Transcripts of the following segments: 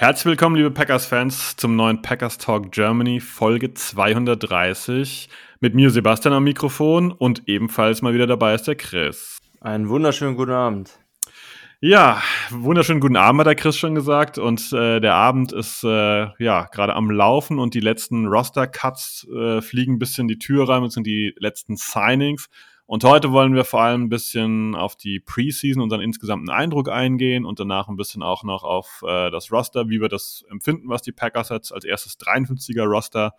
Herzlich willkommen, liebe Packers-Fans, zum neuen Packers Talk Germany, Folge 230. Mit mir Sebastian am Mikrofon und ebenfalls mal wieder dabei ist der Chris. Einen wunderschönen guten Abend. Ja, wunderschönen guten Abend, hat der Chris schon gesagt. Und äh, der Abend ist äh, ja gerade am Laufen und die letzten Roster-Cuts äh, fliegen ein bisschen die Tür rein und sind die letzten Signings. Und heute wollen wir vor allem ein bisschen auf die Preseason, unseren insgesamten Eindruck eingehen und danach ein bisschen auch noch auf äh, das Roster, wie wir das empfinden, was die Packers jetzt als erstes 53er Roster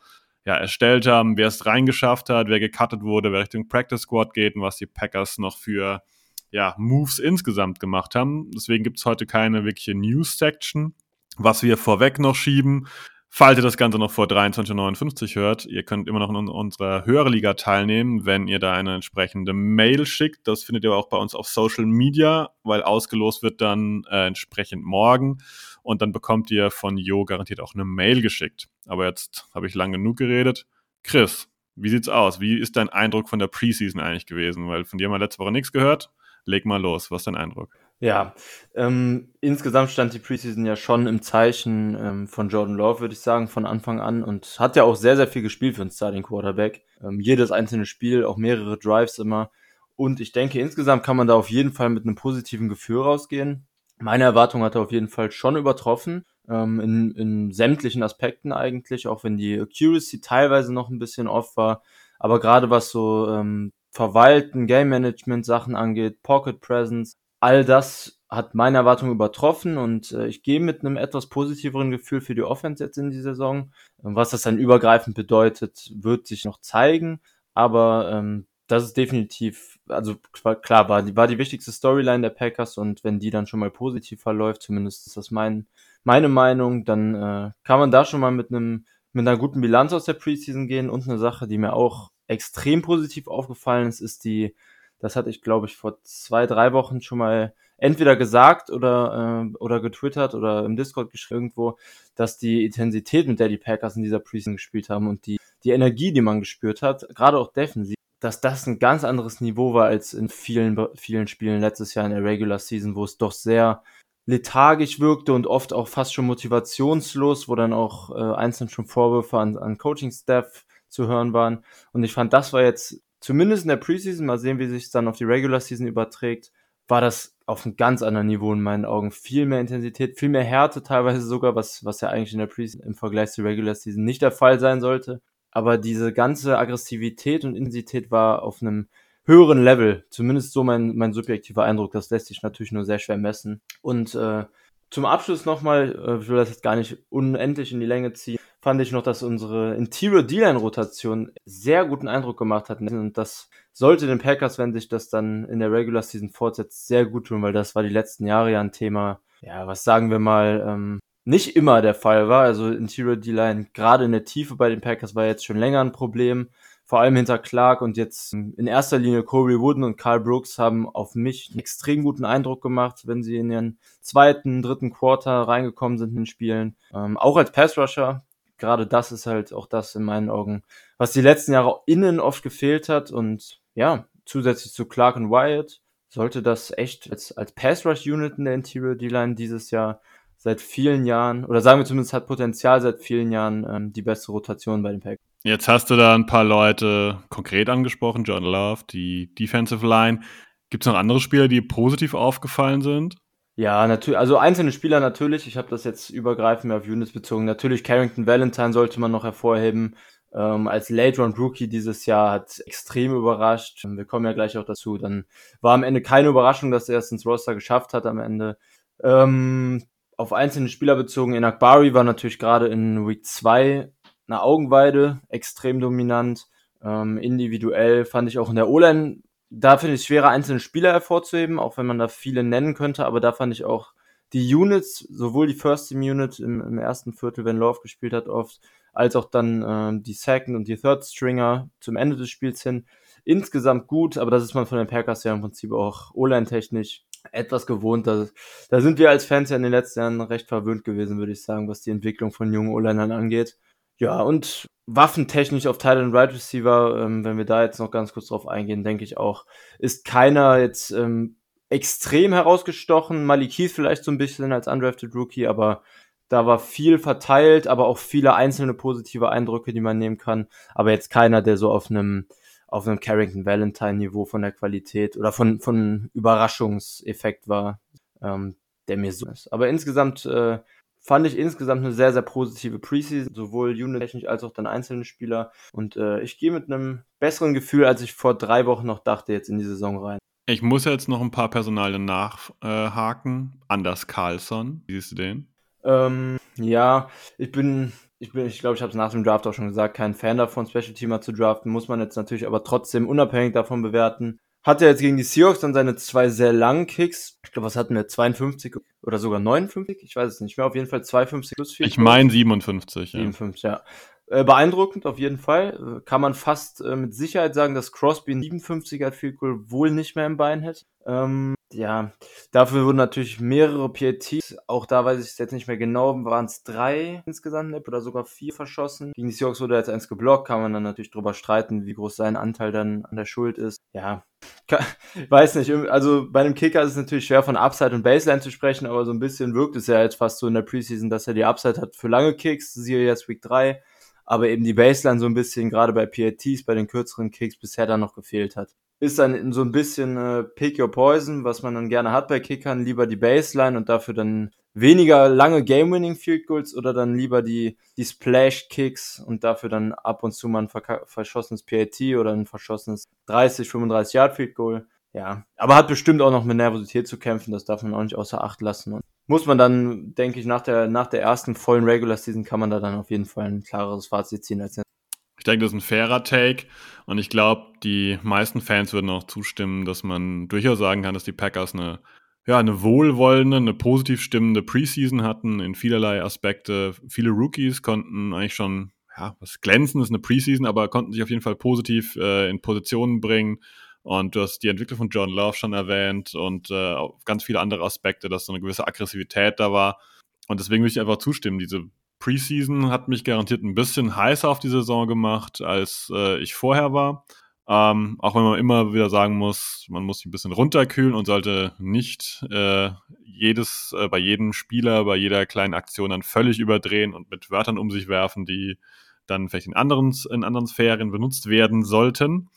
ja, erstellt haben, wer es reingeschafft hat, wer gecuttet wurde, wer Richtung Practice Squad geht und was die Packers noch für ja, Moves insgesamt gemacht haben. Deswegen gibt es heute keine wirkliche News-Section. Was wir vorweg noch schieben, falls ihr das Ganze noch vor 23.59 hört, ihr könnt immer noch in unserer Hörerliga teilnehmen, wenn ihr da eine entsprechende Mail schickt. Das findet ihr auch bei uns auf Social Media, weil ausgelost wird dann äh, entsprechend morgen. Und dann bekommt ihr von Jo garantiert auch eine Mail geschickt. Aber jetzt habe ich lang genug geredet. Chris, wie sieht's aus? Wie ist dein Eindruck von der Preseason eigentlich gewesen? Weil von dir haben wir letzte Woche nichts gehört. Leg mal los, was ist dein Eindruck? Ja, ähm, insgesamt stand die Preseason ja schon im Zeichen ähm, von Jordan Love, würde ich sagen, von Anfang an und hat ja auch sehr, sehr viel gespielt für einen Starting Quarterback. Ähm, jedes einzelne Spiel, auch mehrere Drives immer. Und ich denke, insgesamt kann man da auf jeden Fall mit einem positiven Gefühl rausgehen. Meine Erwartung hat er auf jeden Fall schon übertroffen, ähm, in, in sämtlichen Aspekten eigentlich, auch wenn die Accuracy teilweise noch ein bisschen off war. Aber gerade was so ähm, Verwalten, Game Management Sachen angeht, Pocket Presence, all das hat meine Erwartung übertroffen und äh, ich gehe mit einem etwas positiveren Gefühl für die Offense jetzt in die Saison. Ähm, was das dann übergreifend bedeutet, wird sich noch zeigen, aber ähm, das ist definitiv, also klar, war die, war die wichtigste Storyline der Packers und wenn die dann schon mal positiv verläuft, zumindest ist das mein, meine Meinung, dann äh, kann man da schon mal mit einem mit einer guten Bilanz aus der Preseason gehen und eine Sache, die mir auch extrem positiv aufgefallen ist, ist die, das hatte ich glaube ich vor zwei, drei Wochen schon mal entweder gesagt oder, äh, oder getwittert oder im Discord geschrieben irgendwo, dass die Intensität, mit der die Packers in dieser Preseason gespielt haben und die, die Energie, die man gespürt hat, gerade auch defensiv, dass das ein ganz anderes Niveau war als in vielen, vielen Spielen letztes Jahr in der Regular Season, wo es doch sehr lethargisch wirkte und oft auch fast schon motivationslos, wo dann auch äh, einzeln schon Vorwürfe an, an Coaching-Staff zu hören waren. Und ich fand, das war jetzt zumindest in der Preseason, mal sehen, wie sich es dann auf die Regular Season überträgt, war das auf einem ganz anderen Niveau in meinen Augen. Viel mehr Intensität, viel mehr Härte teilweise sogar, was, was ja eigentlich in der Preseason im Vergleich zur Regular Season nicht der Fall sein sollte. Aber diese ganze Aggressivität und Intensität war auf einem höheren Level. Zumindest so mein, mein subjektiver Eindruck. Das lässt sich natürlich nur sehr schwer messen. Und äh, zum Abschluss nochmal, äh, ich will das jetzt gar nicht unendlich in die Länge ziehen, fand ich noch, dass unsere Interior D-Line-Rotation sehr guten Eindruck gemacht hat. Und das sollte den Packers, wenn sich das dann in der Regular Season fortsetzt, sehr gut tun, weil das war die letzten Jahre ja ein Thema, ja, was sagen wir mal, ähm, nicht immer der Fall war. Also Interior D-Line, gerade in der Tiefe bei den Packers, war jetzt schon länger ein Problem. Vor allem hinter Clark und jetzt in erster Linie Corey Wooden und Carl Brooks haben auf mich einen extrem guten Eindruck gemacht, wenn sie in ihren zweiten, dritten Quarter reingekommen sind in den Spielen. Ähm, auch als Pass-Rusher. Gerade das ist halt auch das in meinen Augen, was die letzten Jahre innen oft gefehlt hat. Und ja, zusätzlich zu Clark und Wyatt sollte das echt als, als Pass-Rush-Unit in der Interior D-Line dieses Jahr seit vielen Jahren, oder sagen wir zumindest hat Potenzial seit vielen Jahren ähm, die beste Rotation bei den Packers. Jetzt hast du da ein paar Leute konkret angesprochen, John Love, die Defensive Line. Gibt es noch andere Spieler, die positiv aufgefallen sind? Ja, natürlich, also einzelne Spieler natürlich. Ich habe das jetzt übergreifend mehr auf Units bezogen. Natürlich Carrington Valentine sollte man noch hervorheben. Ähm, als Late Round Rookie dieses Jahr hat extrem überrascht. Wir kommen ja gleich auch dazu. Dann war am Ende keine Überraschung, dass er es ins Roster geschafft hat am Ende. Ähm, auf einzelne Spieler bezogen, Enak Bari war natürlich gerade in Week 2 eine Augenweide, extrem dominant. Ähm, individuell fand ich auch in der O-Line, da finde ich es schwerer, einzelne Spieler hervorzuheben, auch wenn man da viele nennen könnte, aber da fand ich auch die Units, sowohl die First Team Unit im, im ersten Viertel, wenn Love gespielt hat, oft, als auch dann äh, die Second und die Third Stringer zum Ende des Spiels hin. Insgesamt gut, aber das ist man von den Packers ja im Prinzip auch O-Line-technisch etwas gewohnt. Da, da sind wir als Fans ja in den letzten Jahren recht verwöhnt gewesen, würde ich sagen, was die Entwicklung von jungen O-Linern angeht. Ja, und waffentechnisch auf Tight and Right Receiver, ähm, wenn wir da jetzt noch ganz kurz drauf eingehen, denke ich auch, ist keiner jetzt ähm, extrem herausgestochen. Malik Heath vielleicht so ein bisschen als undrafted Rookie, aber da war viel verteilt, aber auch viele einzelne positive Eindrücke, die man nehmen kann. Aber jetzt keiner, der so auf einem auf einem Carrington Valentine Niveau von der Qualität oder von von Überraschungseffekt war, ähm, der mir so ist. Aber insgesamt äh, fand ich insgesamt eine sehr, sehr positive Preseason, sowohl unit-technisch als auch dann einzelne Spieler. Und äh, ich gehe mit einem besseren Gefühl, als ich vor drei Wochen noch dachte, jetzt in die Saison rein. Ich muss jetzt noch ein paar Personalien nachhaken. Äh, Anders Carlson, wie siehst du den? Ähm, ja, ich bin, ich bin, ich glaube, ich habe es nach dem Draft auch schon gesagt, kein Fan davon, Special Teamer zu draften, muss man jetzt natürlich aber trotzdem unabhängig davon bewerten. Hat er jetzt gegen die Seahawks dann seine zwei sehr langen Kicks. Ich glaube, was hatten wir? 52 oder sogar 59? Ich weiß es nicht mehr. Auf jeden Fall 52 plus 4. Ich meine 57, ja. 57, ja. Äh, beeindruckend auf jeden Fall. Äh, kann man fast äh, mit Sicherheit sagen, dass Crosby ein 57er Field Goal wohl nicht mehr im Bein hätte. Ähm, ja, dafür wurden natürlich mehrere PATs, auch da weiß ich es jetzt nicht mehr genau, waren es drei insgesamt oder sogar vier verschossen. Gegen die Seahawks wurde jetzt eins geblockt, kann man dann natürlich drüber streiten, wie groß sein Anteil dann an der Schuld ist. Ja, ich weiß nicht, also bei einem Kicker ist es natürlich schwer von Upside und Baseline zu sprechen, aber so ein bisschen wirkt es ja jetzt fast so in der Preseason, dass er die Upside hat für lange Kicks, siehe jetzt Week 3, aber eben die Baseline so ein bisschen, gerade bei PATs, bei den kürzeren Kicks bisher dann noch gefehlt hat ist dann so ein bisschen äh, Pick Your Poison, was man dann gerne hat bei Kickern, lieber die Baseline und dafür dann weniger lange Game-Winning Field Goals oder dann lieber die, die Splash Kicks und dafür dann ab und zu mal ein verschossenes PAT oder ein verschossenes 30, 35 Yard Field Goal. Ja, aber hat bestimmt auch noch mit Nervosität zu kämpfen, das darf man auch nicht außer Acht lassen. Und muss man dann, denke ich, nach der, nach der ersten vollen Regular Season kann man da dann auf jeden Fall ein klareres Fazit ziehen als ich denke, das ist ein fairer Take und ich glaube, die meisten Fans würden auch zustimmen, dass man durchaus sagen kann, dass die Packers eine, ja, eine wohlwollende, eine positiv stimmende Preseason hatten in vielerlei Aspekte. Viele Rookies konnten eigentlich schon, ja, was glänzen ist eine Preseason, aber konnten sich auf jeden Fall positiv äh, in Positionen bringen. Und du hast die Entwicklung von John Love schon erwähnt und äh, ganz viele andere Aspekte, dass so eine gewisse Aggressivität da war. Und deswegen würde ich einfach zustimmen, diese Preseason hat mich garantiert ein bisschen heißer auf die Saison gemacht, als äh, ich vorher war. Ähm, auch wenn man immer wieder sagen muss, man muss sich ein bisschen runterkühlen und sollte nicht äh, jedes, äh, bei jedem Spieler, bei jeder kleinen Aktion dann völlig überdrehen und mit Wörtern um sich werfen, die dann vielleicht in anderen, in anderen Sphären benutzt werden sollten.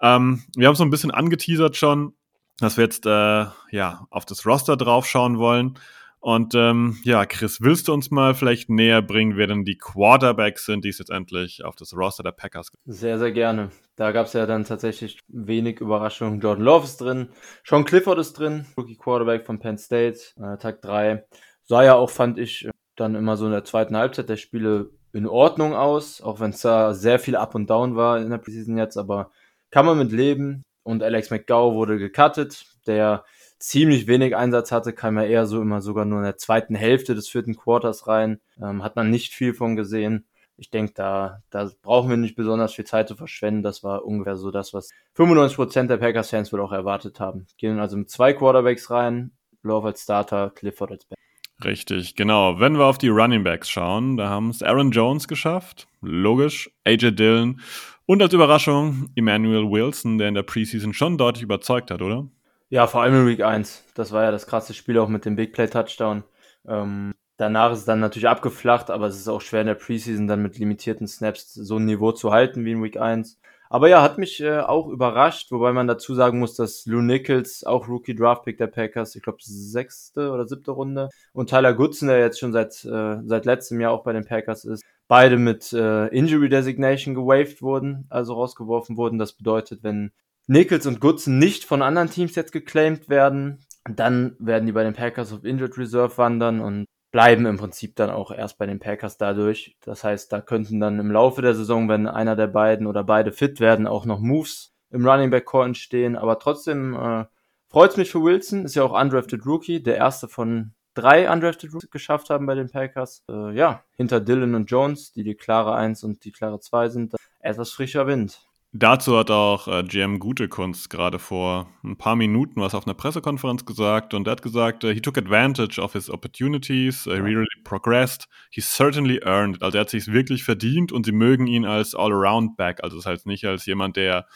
Ähm, wir haben so ein bisschen angeteasert schon, dass wir jetzt äh, ja auf das Roster draufschauen wollen. Und ähm, ja, Chris, willst du uns mal vielleicht näher bringen, wer denn die Quarterbacks sind, die es jetzt endlich auf das Roster der Packers gibt? Sehr, sehr gerne. Da gab es ja dann tatsächlich wenig Überraschungen. Jordan Love ist drin, Sean Clifford ist drin, Rookie Quarterback von Penn State, äh, Tag 3. Sah ja auch, fand ich, dann immer so in der zweiten Halbzeit der Spiele in Ordnung aus, auch wenn es da sehr viel Up und Down war in der Preseason jetzt, aber kann man mit leben. Und Alex McGow wurde gecuttet, der ziemlich wenig Einsatz hatte, kam er eher so immer sogar nur in der zweiten Hälfte des vierten Quarters rein. Ähm, hat man nicht viel von gesehen. Ich denke, da, da brauchen wir nicht besonders viel Zeit zu verschwenden. Das war ungefähr so das, was 95% der Packers-Fans wohl auch erwartet haben. Gehen also mit zwei Quarterbacks rein, Love als Starter, Clifford als Back. Richtig, genau. Wenn wir auf die Running Backs schauen, da haben es Aaron Jones geschafft, logisch, AJ Dillon und als Überraschung Emmanuel Wilson, der in der Preseason schon deutlich überzeugt hat, oder? Ja, vor allem in Week 1. Das war ja das krasse Spiel auch mit dem Big Play Touchdown. Ähm, danach ist es dann natürlich abgeflacht, aber es ist auch schwer in der Preseason dann mit limitierten Snaps so ein Niveau zu halten wie in Week 1. Aber ja, hat mich äh, auch überrascht, wobei man dazu sagen muss, dass Lou Nichols, auch Rookie Draft Pick der Packers, ich glaube sechste oder siebte Runde, und Tyler Goodson, der jetzt schon seit, äh, seit letztem Jahr auch bei den Packers ist, beide mit äh, Injury Designation gewaved wurden, also rausgeworfen wurden. Das bedeutet, wenn Nichols und Goodson nicht von anderen Teams jetzt geclaimed werden, dann werden die bei den Packers auf Injured Reserve wandern und bleiben im Prinzip dann auch erst bei den Packers dadurch. Das heißt, da könnten dann im Laufe der Saison, wenn einer der beiden oder beide fit werden, auch noch Moves im Running Back Core entstehen. Aber trotzdem äh, freut mich für Wilson, ist ja auch undrafted Rookie, der erste von drei Undrafted Rookies geschafft haben bei den Packers. Äh, ja, hinter Dylan und Jones, die die klare 1 und die klare 2 sind, etwas frischer Wind. Dazu hat auch äh, GM Gutekunst gerade vor ein paar Minuten was auf einer Pressekonferenz gesagt und er hat gesagt, uh, he took advantage of his opportunities, uh, he really progressed, he certainly earned it. Also er hat sich wirklich verdient und sie mögen ihn als All-Around-Back, also das heißt nicht als jemand, der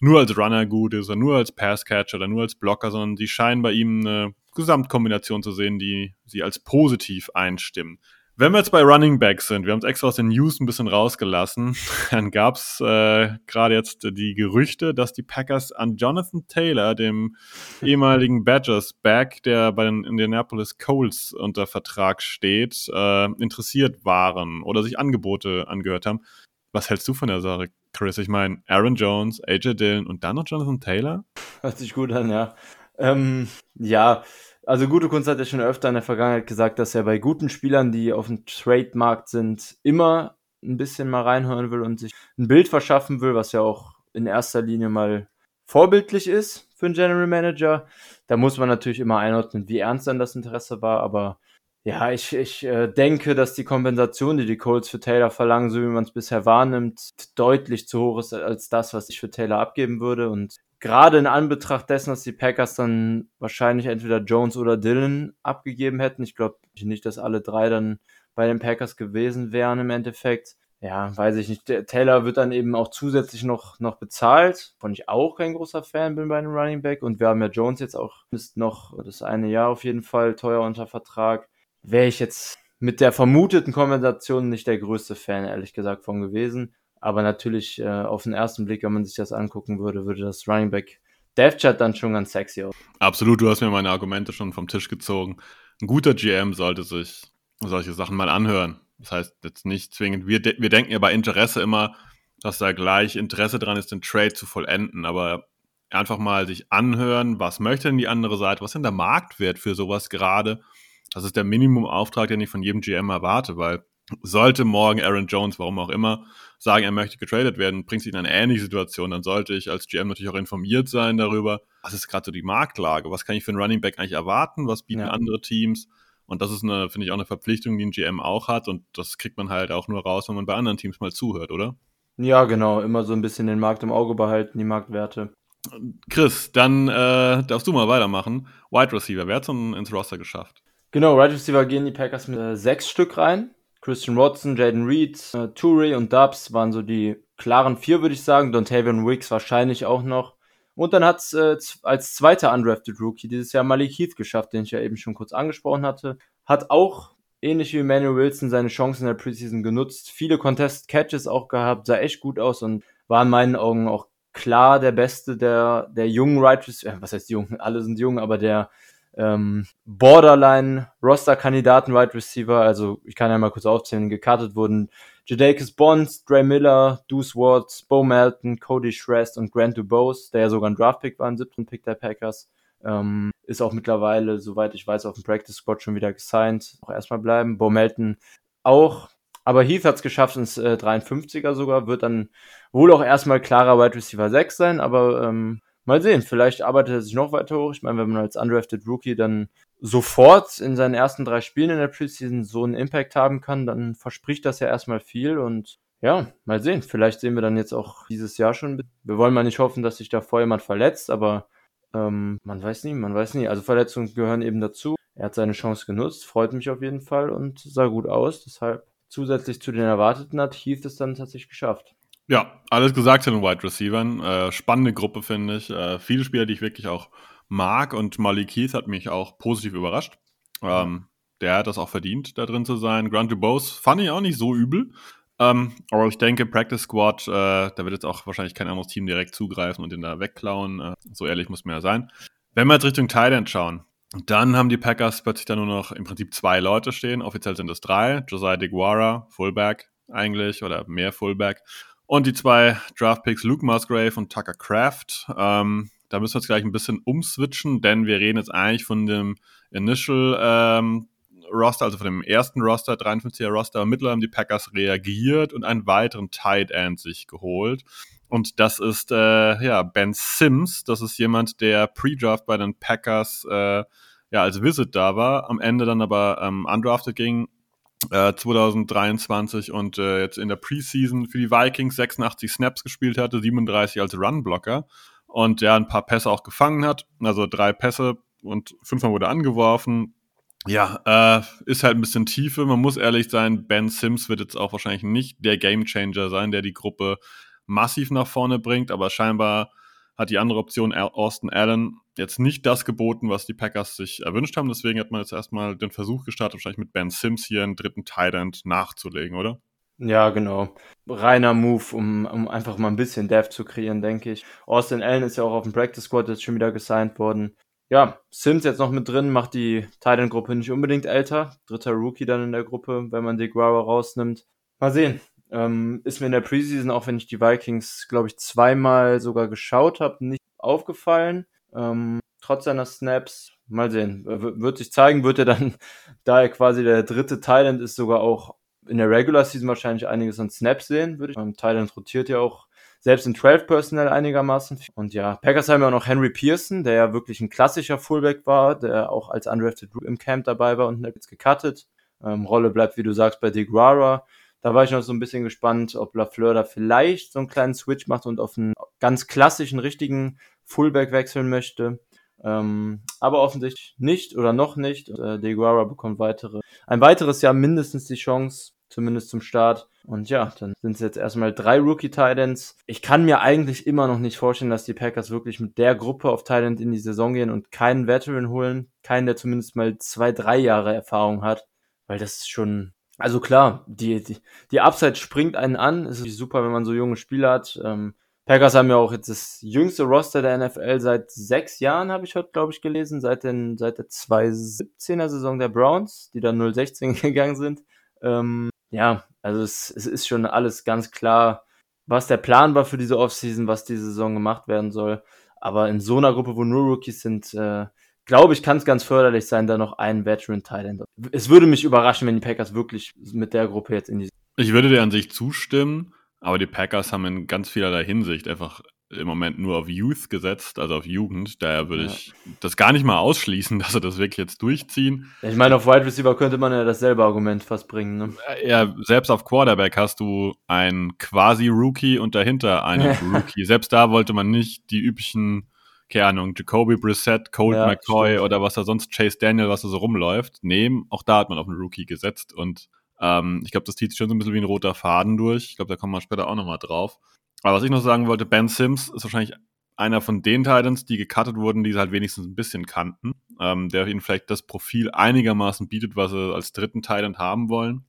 nur als Runner gut ist oder nur als Passcatcher oder nur als Blocker, sondern sie scheinen bei ihm eine Gesamtkombination zu sehen, die sie als positiv einstimmen. Wenn wir jetzt bei Running Backs sind, wir haben es extra aus den News ein bisschen rausgelassen, dann gab es äh, gerade jetzt die Gerüchte, dass die Packers an Jonathan Taylor, dem ehemaligen Badgers Back, der bei den Indianapolis Colts unter Vertrag steht, äh, interessiert waren oder sich Angebote angehört haben. Was hältst du von der Sache, Chris? Ich meine, Aaron Jones, AJ Dillon und dann noch Jonathan Taylor? Hört sich gut an, ja. Ähm, ja, also gute Kunst hat ja schon öfter in der Vergangenheit gesagt, dass er bei guten Spielern, die auf dem Trademarkt sind, immer ein bisschen mal reinhören will und sich ein Bild verschaffen will, was ja auch in erster Linie mal vorbildlich ist für einen General Manager. Da muss man natürlich immer einordnen, wie ernst dann das Interesse war, aber ja, ich, ich äh, denke, dass die Kompensation, die die Colts für Taylor verlangen, so wie man es bisher wahrnimmt, deutlich zu hoch ist als das, was ich für Taylor abgeben würde. Und gerade in Anbetracht dessen, dass die Packers dann wahrscheinlich entweder Jones oder Dylan abgegeben hätten. Ich glaube nicht, dass alle drei dann bei den Packers gewesen wären im Endeffekt. Ja, weiß ich nicht. Der Taylor wird dann eben auch zusätzlich noch, noch bezahlt, von ich auch kein großer Fan bin bei einem Running Back. Und wir haben ja Jones jetzt auch ist noch das eine Jahr auf jeden Fall teuer unter Vertrag wäre ich jetzt mit der vermuteten Kompensation nicht der größte Fan, ehrlich gesagt, von gewesen. Aber natürlich äh, auf den ersten Blick, wenn man sich das angucken würde, würde das Running Back Death Chat dann schon ganz sexy aus. Absolut, du hast mir meine Argumente schon vom Tisch gezogen. Ein guter GM sollte sich solche Sachen mal anhören. Das heißt jetzt nicht zwingend, wir, de wir denken ja bei Interesse immer, dass da gleich Interesse dran ist, den Trade zu vollenden, aber einfach mal sich anhören, was möchte denn die andere Seite, was ist denn der Marktwert für sowas gerade das ist der Minimumauftrag, den ich von jedem GM erwarte, weil sollte morgen Aaron Jones, warum auch immer, sagen, er möchte getradet werden, bringt sich in eine ähnliche Situation, dann sollte ich als GM natürlich auch informiert sein darüber, was ist gerade so die Marktlage, was kann ich für einen Running Back eigentlich erwarten, was bieten ja. andere Teams. Und das ist eine, finde ich, auch eine Verpflichtung, die ein GM auch hat. Und das kriegt man halt auch nur raus, wenn man bei anderen Teams mal zuhört, oder? Ja, genau. Immer so ein bisschen den Markt im Auge behalten, die Marktwerte. Chris, dann äh, darfst du mal weitermachen. Wide Receiver, wer hat es ins Roster geschafft? Genau, Right Receiver gehen die Packers mit äh, sechs Stück rein. Christian Watson, Jaden Reed, äh, Touré und Dubs waren so die klaren vier, würde ich sagen. Dontavian Wicks wahrscheinlich auch noch. Und dann hat es äh, als zweiter undrafted Rookie dieses Jahr Malik Heath geschafft, den ich ja eben schon kurz angesprochen hatte. Hat auch, ähnlich wie Manuel Wilson, seine Chancen in der Preseason genutzt. Viele Contest Catches auch gehabt, sah echt gut aus und war in meinen Augen auch klar der Beste der, der jungen Right Receiver. Was heißt jung? Alle sind jung, aber der ähm, Borderline-Roster-Kandidaten Wide Receiver. Also ich kann ja mal kurz aufzählen. Gekartet wurden Jadaikis Bonds, Dre Miller, Deuce Watts, Bo Melton, Cody Shrest und Grant Dubose, der ja sogar ein Draft-Pick war, ein siebten Pick der Packers. Ähm, ist auch mittlerweile, soweit ich weiß, auf dem Practice Squad schon wieder gesigned. Auch erstmal bleiben. Bo Melton auch. Aber Heath hat es geschafft ins äh, 53er sogar, wird dann wohl auch erstmal klarer Wide Receiver 6 sein, aber ähm, mal sehen, vielleicht arbeitet er sich noch weiter hoch. Ich meine, wenn man als undrafted Rookie dann sofort in seinen ersten drei Spielen in der Preseason so einen Impact haben kann, dann verspricht das ja erstmal viel und ja, mal sehen. Vielleicht sehen wir dann jetzt auch dieses Jahr schon. Wir wollen mal nicht hoffen, dass sich da vorher jemand verletzt, aber ähm, man weiß nie, man weiß nie. Also Verletzungen gehören eben dazu. Er hat seine Chance genutzt, freut mich auf jeden Fall und sah gut aus. Deshalb zusätzlich zu den Erwarteten hat Heath es dann tatsächlich geschafft. Ja, alles gesagt zu den Wide Receivern. Äh, spannende Gruppe, finde ich. Äh, viele Spieler, die ich wirklich auch mag und Malik Heath hat mich auch positiv überrascht. Ähm, der hat das auch verdient, da drin zu sein. Grant Dubose fand ich auch nicht so übel. Ähm, aber ich denke, Practice Squad, äh, da wird jetzt auch wahrscheinlich kein anderes Team direkt zugreifen und den da wegklauen. Äh, so ehrlich muss man ja sein. Wenn wir jetzt Richtung Thailand schauen, dann haben die Packers plötzlich da nur noch im Prinzip zwei Leute stehen. Offiziell sind es drei. Josiah DeGuara, Fullback eigentlich, oder mehr Fullback. Und die zwei Draftpicks Luke Musgrave und Tucker Craft. Ähm, da müssen wir jetzt gleich ein bisschen umswitchen, denn wir reden jetzt eigentlich von dem Initial ähm, Roster, also von dem ersten Roster, 53er Roster. Mittlerweile haben die Packers reagiert und einen weiteren Tight End sich geholt. Und das ist äh, ja Ben Sims. Das ist jemand, der Pre-Draft bei den Packers äh, ja als Visit da war, am Ende dann aber ähm, undrafted ging äh, 2023 und äh, jetzt in der Preseason für die Vikings 86 Snaps gespielt hatte, 37 als Runblocker und ja ein paar Pässe auch gefangen hat, also drei Pässe und fünfmal wurde angeworfen. Ja, äh, ist halt ein bisschen Tiefe. Man muss ehrlich sein, Ben Sims wird jetzt auch wahrscheinlich nicht der Gamechanger sein, der die Gruppe massiv nach vorne bringt, aber scheinbar hat die andere Option Austin Allen jetzt nicht das geboten, was die Packers sich erwünscht haben. Deswegen hat man jetzt erstmal den Versuch gestartet, wahrscheinlich mit Ben Sims hier einen dritten Tight nachzulegen, oder? Ja, genau. Reiner Move, um, um einfach mal ein bisschen Depth zu kreieren, denke ich. Austin Allen ist ja auch auf dem Practice Squad jetzt schon wieder gesigned worden. Ja, Sims jetzt noch mit drin, macht die Tight End Gruppe nicht unbedingt älter. Dritter Rookie dann in der Gruppe, wenn man Guara rausnimmt. Mal sehen. Ähm, ist mir in der Preseason, auch wenn ich die Vikings, glaube ich, zweimal sogar geschaut habe, nicht aufgefallen. Ähm, trotz seiner Snaps, mal sehen. wird sich zeigen, wird er dann, da er quasi der dritte Thailand ist, sogar auch in der Regular Season wahrscheinlich einiges an Snaps sehen, würde ich. Ähm, Thailand rotiert ja auch selbst in 12 Personnel einigermaßen. Und ja, Packers haben ja auch noch Henry Pearson, der ja wirklich ein klassischer Fullback war, der auch als undrafted im Camp dabei war und jetzt gecuttet. Ähm, Rolle bleibt, wie du sagst, bei DeGuara. Da war ich noch so ein bisschen gespannt, ob Lafleur da vielleicht so einen kleinen Switch macht und auf einen ganz klassischen, richtigen Fullback wechseln möchte. Ähm, aber offensichtlich nicht oder noch nicht. Äh, DeGuara bekommt weitere, ein weiteres Jahr mindestens die Chance, zumindest zum Start. Und ja, dann sind es jetzt erstmal drei Rookie-Titans. Ich kann mir eigentlich immer noch nicht vorstellen, dass die Packers wirklich mit der Gruppe auf Titan in die Saison gehen und keinen Veteran holen. Keinen, der zumindest mal zwei, drei Jahre Erfahrung hat. Weil das ist schon also klar, die, die, die Upside springt einen an. Es ist super, wenn man so junge Spieler hat. Ähm, Packers haben ja auch jetzt das jüngste Roster der NFL seit sechs Jahren, habe ich heute, glaube ich, gelesen, seit, den, seit der 2017er Saison der Browns, die dann 016 gegangen sind. Ähm, ja, also es, es ist schon alles ganz klar, was der Plan war für diese Offseason, was diese Saison gemacht werden soll. Aber in so einer Gruppe, wo nur Rookies sind, äh, glaube ich, kann es ganz förderlich sein, da noch einen Veteran Thailand. Es würde mich überraschen, wenn die Packers wirklich mit der Gruppe jetzt in die. Ich würde dir an sich zustimmen, aber die Packers haben in ganz vielerlei Hinsicht einfach im Moment nur auf Youth gesetzt, also auf Jugend. Daher würde ja. ich das gar nicht mal ausschließen, dass sie das wirklich jetzt durchziehen. Ich meine, auf Wide Receiver könnte man ja dasselbe Argument fast bringen. Ne? Ja, selbst auf Quarterback hast du einen quasi Rookie und dahinter einen Rookie. Selbst da wollte man nicht die üblichen keine Ahnung, Jacoby Brissett, Colt ja, McCoy stimmt. oder was da sonst, Chase Daniel, was da so rumläuft, nehmen. Auch da hat man auf einen Rookie gesetzt und ähm, ich glaube, das zieht sich schon so ein bisschen wie ein roter Faden durch. Ich glaube, da kommen wir später auch nochmal drauf. Aber was ich noch sagen wollte, Ben Sims ist wahrscheinlich einer von den Titans, die gecuttet wurden, die sie halt wenigstens ein bisschen kannten, ähm, der ihnen vielleicht das Profil einigermaßen bietet, was sie als dritten Titan haben wollen.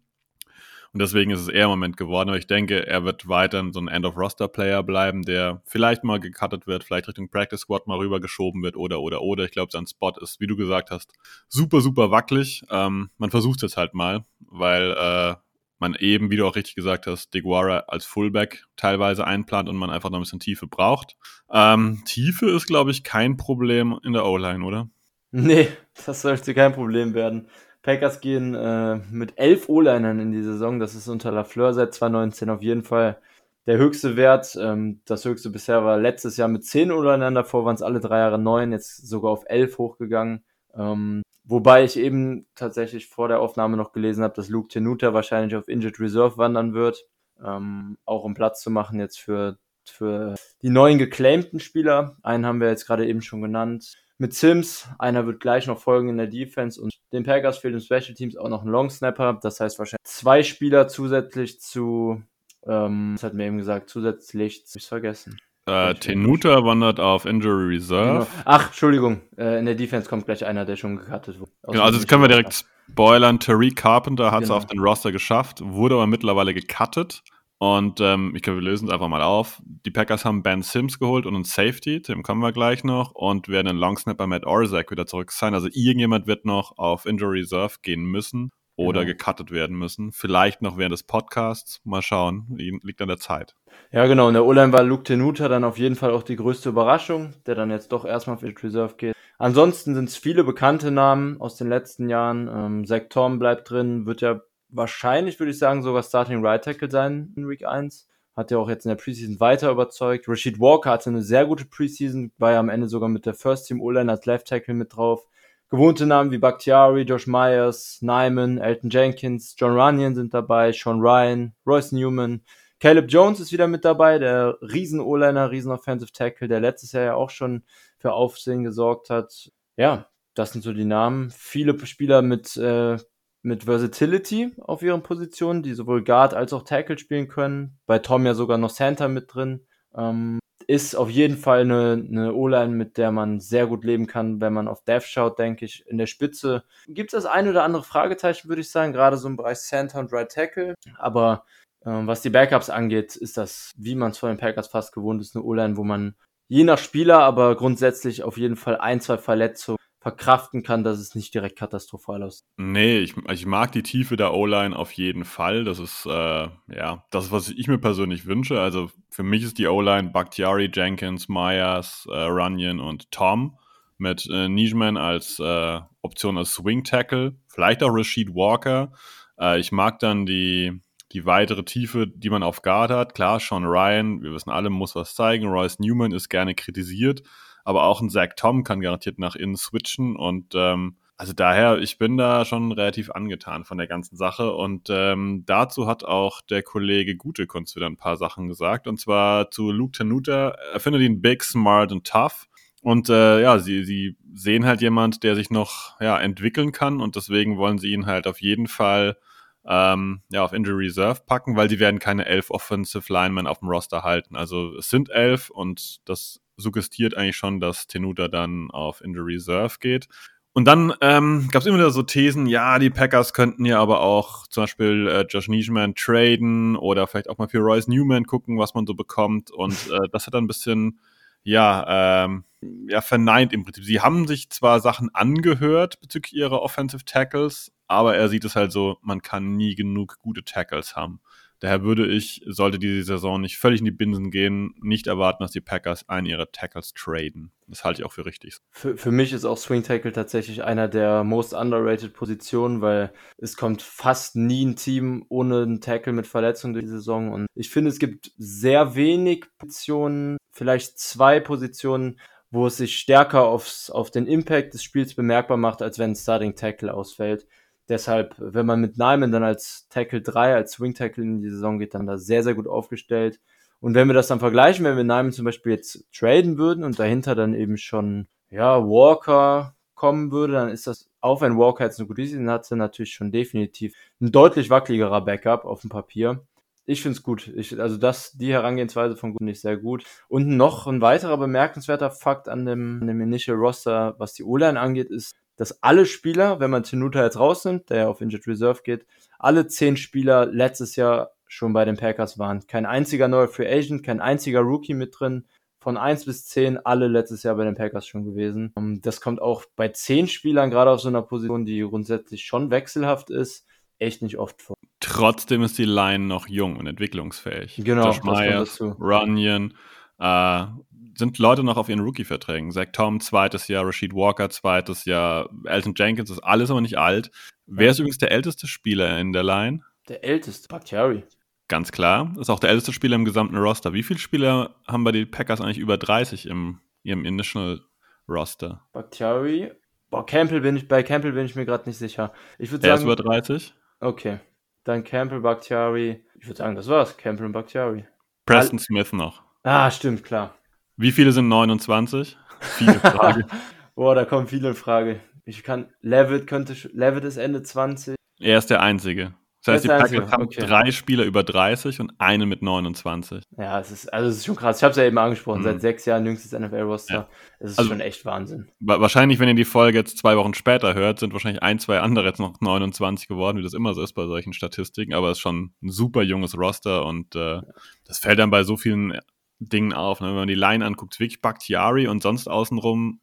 Und deswegen ist es eher im Moment geworden. Aber ich denke, er wird weiterhin so ein End-of-Roster-Player bleiben, der vielleicht mal gecuttet wird, vielleicht Richtung Practice Squad mal rübergeschoben wird oder, oder, oder. Ich glaube, sein Spot ist, wie du gesagt hast, super, super wackelig. Ähm, man versucht es jetzt halt mal, weil äh, man eben, wie du auch richtig gesagt hast, Deguara als Fullback teilweise einplant und man einfach noch ein bisschen Tiefe braucht. Ähm, Tiefe ist, glaube ich, kein Problem in der O-Line, oder? Nee, das sollte kein Problem werden. Packers gehen äh, mit elf O-Linern in die Saison. Das ist unter Lafleur seit 2019 auf jeden Fall der höchste Wert. Ähm, das höchste bisher war letztes Jahr mit zehn O-Linern. Davor waren es alle drei Jahre neun, jetzt sogar auf elf hochgegangen. Ähm, wobei ich eben tatsächlich vor der Aufnahme noch gelesen habe, dass Luke Tenuta wahrscheinlich auf Injured Reserve wandern wird. Ähm, auch um Platz zu machen jetzt für, für die neuen geclaimten Spieler. Einen haben wir jetzt gerade eben schon genannt mit Sims. Einer wird gleich noch folgen in der Defense und den Packers fehlt im Special Teams auch noch ein Long Snapper. Das heißt wahrscheinlich zwei Spieler zusätzlich zu, ähm, das hat mir eben gesagt, zusätzlich, ich vergessen. Äh, Tenuta wandert auf Injury Reserve. Genau. Ach, Entschuldigung, äh, in der Defense kommt gleich einer, der schon gecuttet wurde. Genau, also das können wir direkt spoilern. Tariq Carpenter hat es genau. auf den Roster geschafft, wurde aber mittlerweile gecuttet. Und ähm, ich glaube, wir lösen es einfach mal auf. Die Packers haben Ben Sims geholt und einen Safety, dem kommen wir gleich noch, und werden einen Longsnapper Matt Orzak wieder zurück sein. Also irgendjemand wird noch auf Injury Reserve gehen müssen oder genau. gecuttet werden müssen. Vielleicht noch während des Podcasts. Mal schauen. Liegt an der Zeit. Ja, genau. In der O-Line war Luke Tenuta dann auf jeden Fall auch die größte Überraschung, der dann jetzt doch erstmal auf Injury Reserve geht. Ansonsten sind es viele bekannte Namen aus den letzten Jahren. Ähm, Zach Tom bleibt drin, wird ja wahrscheinlich, würde ich sagen, sogar Starting Right Tackle sein in Week 1. Hat ja auch jetzt in der Preseason weiter überzeugt. Rashid Walker hatte eine sehr gute Preseason, war ja am Ende sogar mit der First Team O-Line als Left Tackle mit drauf. gewohnte Namen wie Bakhtiari, Josh Myers, Nyman, Elton Jenkins, John Runyon sind dabei, Sean Ryan, Royce Newman, Caleb Jones ist wieder mit dabei, der riesen O-Liner, riesen Offensive Tackle, der letztes Jahr ja auch schon für Aufsehen gesorgt hat. Ja, das sind so die Namen. Viele Spieler mit, äh, mit Versatility auf ihren Positionen, die sowohl Guard als auch Tackle spielen können. Bei Tom ja sogar noch Center mit drin. Ähm, ist auf jeden Fall eine, eine O-Line, mit der man sehr gut leben kann, wenn man auf Dev schaut, denke ich. In der Spitze gibt es das ein oder andere Fragezeichen, würde ich sagen, gerade so im Bereich Center und Right Tackle. Aber ähm, was die Backups angeht, ist das, wie man es von den Packers fast gewohnt ist, eine O-Line, wo man je nach Spieler, aber grundsätzlich auf jeden Fall ein, zwei Verletzungen verkraften kann, dass es nicht direkt katastrophal aussieht. Nee, ich, ich mag die Tiefe der O-Line auf jeden Fall. Das ist, äh, ja, das, was ich mir persönlich wünsche. Also für mich ist die O-Line Bakhtiari, Jenkins, Myers, äh, Runyon und Tom mit äh, Nijman als äh, Option als Swing Tackle, vielleicht auch Rashid Walker. Äh, ich mag dann die, die weitere Tiefe, die man auf Guard hat. Klar, Sean Ryan, wir wissen alle, muss was zeigen. Royce Newman ist gerne kritisiert aber auch ein Zach Tom kann garantiert nach innen switchen und ähm, also daher, ich bin da schon relativ angetan von der ganzen Sache und ähm, dazu hat auch der Kollege Gutekunst wieder ein paar Sachen gesagt und zwar zu Luke Tenuta. Er findet ihn big, smart und tough und äh, ja, sie, sie sehen halt jemand, der sich noch ja, entwickeln kann und deswegen wollen sie ihn halt auf jeden Fall ähm, ja, auf Injury Reserve packen, weil sie werden keine elf Offensive Linemen auf dem Roster halten. Also es sind elf und das suggestiert eigentlich schon, dass Tenuta dann auf Injury Reserve geht. Und dann ähm, gab es immer wieder so Thesen, ja, die Packers könnten ja aber auch zum Beispiel äh, Josh Nijman traden oder vielleicht auch mal für Royce Newman gucken, was man so bekommt. Und äh, das hat dann ein bisschen, ja, ähm, ja, verneint im Prinzip. Sie haben sich zwar Sachen angehört bezüglich ihrer Offensive Tackles, aber er sieht es halt so, man kann nie genug gute Tackles haben. Daher würde ich, sollte diese Saison nicht völlig in die Binsen gehen, nicht erwarten, dass die Packers einen ihrer Tackles traden. Das halte ich auch für richtig. Für, für mich ist auch Swing Tackle tatsächlich einer der most underrated Positionen, weil es kommt fast nie ein Team ohne einen Tackle mit Verletzungen durch die Saison. Und ich finde, es gibt sehr wenig Positionen, vielleicht zwei Positionen, wo es sich stärker aufs, auf den Impact des Spiels bemerkbar macht, als wenn ein Starting Tackle ausfällt. Deshalb, wenn man mit Nyman dann als Tackle 3, als Swing Tackle in die Saison geht, dann da sehr, sehr gut aufgestellt. Und wenn wir das dann vergleichen, wenn wir Nyman zum Beispiel jetzt traden würden und dahinter dann eben schon, ja, Walker kommen würde, dann ist das, auch wenn Walker jetzt eine gute Season hatte, natürlich schon definitiv ein deutlich wackeligerer Backup auf dem Papier. Ich finde es gut. Ich, also das, die Herangehensweise von gut ich sehr gut. Und noch ein weiterer bemerkenswerter Fakt an dem, an dem Initial Roster, was die O-Line angeht, ist, dass alle Spieler, wenn man Tenuta jetzt rausnimmt, der ja auf Injured Reserve geht, alle zehn Spieler letztes Jahr schon bei den Packers waren. Kein einziger neuer Free Agent, kein einziger Rookie mit drin. Von eins bis zehn alle letztes Jahr bei den Packers schon gewesen. Ähm, das kommt auch bei zehn Spielern, gerade auf so einer Position, die grundsätzlich schon wechselhaft ist, echt nicht oft vor. Trotzdem ist die Line noch jung und entwicklungsfähig. Genau, Josh Myers, Runyon, äh, sind Leute noch auf ihren Rookie-Verträgen. Zach Tom, zweites Jahr, Rashid Walker, zweites Jahr, Elton Jenkins ist alles aber nicht alt. Wer ist übrigens der älteste Spieler in der Line? Der älteste, Bakhtiari. Ganz klar. Ist auch der älteste Spieler im gesamten Roster. Wie viele Spieler haben bei den Packers eigentlich über 30 im ihrem Initial Roster? Bakhtiari. Boah, Campbell bin ich, bei Campbell bin ich mir gerade nicht sicher. Ich würde Er sagen. ist über 30. Okay. Dann Campbell, Bakhtiari. Ich würde sagen, das war's. Campbell und Bakhtiari. Preston Smith noch. Ah, stimmt, klar. Wie viele sind 29? Viele Frage. Boah, da kommen viele in Frage. Ich kann, Levitt könnte, Levitt ist Ende 20. er ist der Einzige. Das heißt, die Packers haben okay. drei Spieler über 30 und einen mit 29. Ja, es ist, also es ist schon krass. Ich habe es ja eben angesprochen. Mhm. Seit sechs Jahren jüngstes NFL-Roster. Ja. Es ist Also- schon echt Wahnsinn. Wa- Wahrscheinlich, wenn ihr die Folge jetzt zwei Wochen später hört, sind wahrscheinlich ein, zwei andere jetzt noch 29 geworden, wie das immer so ist bei solchen Statistiken. Aber es ist schon ein super junges Roster und äh, das fällt dann bei so vielen Dingen auf. Ne? Wenn man die Line anguckt, wirklich Bakhtiari und sonst außenrum.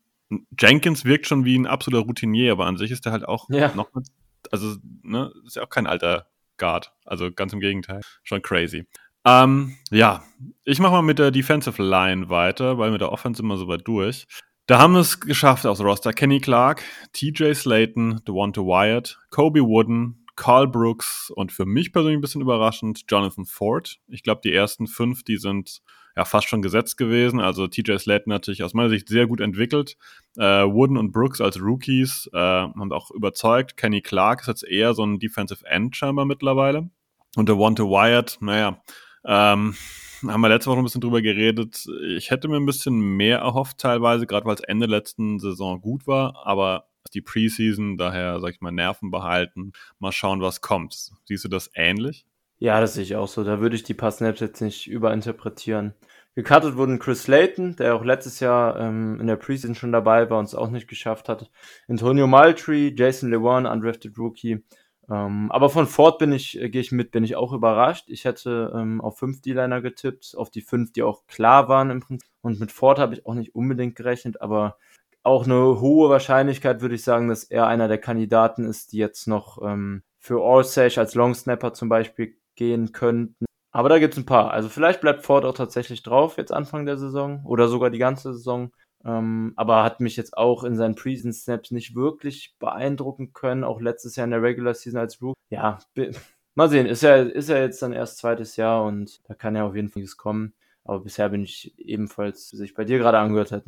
Jenkins wirkt schon wie ein absoluter Routinier, aber an sich ist er halt auch Ja. noch, also, ne, ist ja auch kein alter Guard. Also ganz im Gegenteil. Schon crazy. Ähm, ja, ich mache mal mit der Defensive Line weiter, weil mit der Offense immer so weit durch. Da haben wir es geschafft aus Roster. Kenny Clark, TJ Slayton, Devonta Wyatt, Kobe Wooden, Carl Brooks und für mich persönlich ein bisschen überraschend Jonathan Ford. Ich glaube, die ersten fünf, die sind ja fast schon gesetzt gewesen. Also TJ Slayton natürlich aus meiner Sicht sehr gut entwickelt. Äh, Wooden und Brooks als Rookies äh, haben auch überzeugt. Kenny Clark ist jetzt eher so ein Defensive End scheinbar mittlerweile. Und der Wante Wyatt, naja, ähm, haben wir letzte Woche ein bisschen drüber geredet. Ich hätte mir ein bisschen mehr erhofft teilweise, gerade weil es Ende letzten Saison gut war, aber die Preseason, daher sag ich mal Nerven behalten, mal schauen, was kommt. Siehst du das ähnlich? Ja, das sehe ich auch so. Da würde ich die paar Snaps jetzt nicht überinterpretieren. Gecuttet wurden Chris Layton, der auch letztes Jahr ähm, in der Preseason schon dabei war und es auch nicht geschafft hat. Antonio Maltry, Jason Lewan, undrafted Rookie. Ähm, aber von Ford bin ich, äh, gehe ich mit, bin ich auch überrascht. Ich hätte ähm, auf fünf D-Liner getippt, auf die fünf, die auch klar waren im Prinzip. Und mit Ford habe ich auch nicht unbedingt gerechnet, aber auch eine hohe Wahrscheinlichkeit würde ich sagen, dass er einer der Kandidaten ist, die jetzt noch ähm, für Orsage als Long Snapper zum Beispiel gehen könnten. Aber da gibt es ein paar. Also vielleicht bleibt Ford auch tatsächlich drauf jetzt Anfang der Saison oder sogar die ganze Saison. Ähm, aber hat mich jetzt auch in seinen Preseason Snaps nicht wirklich beeindrucken können. Auch letztes Jahr in der Regular Season als Rook. Ja, mal sehen. Ist er, ist er jetzt dann erst zweites Jahr und da kann ja auf jeden Fall nichts kommen. Aber bisher bin ich ebenfalls, wie sich bei dir gerade angehört hat.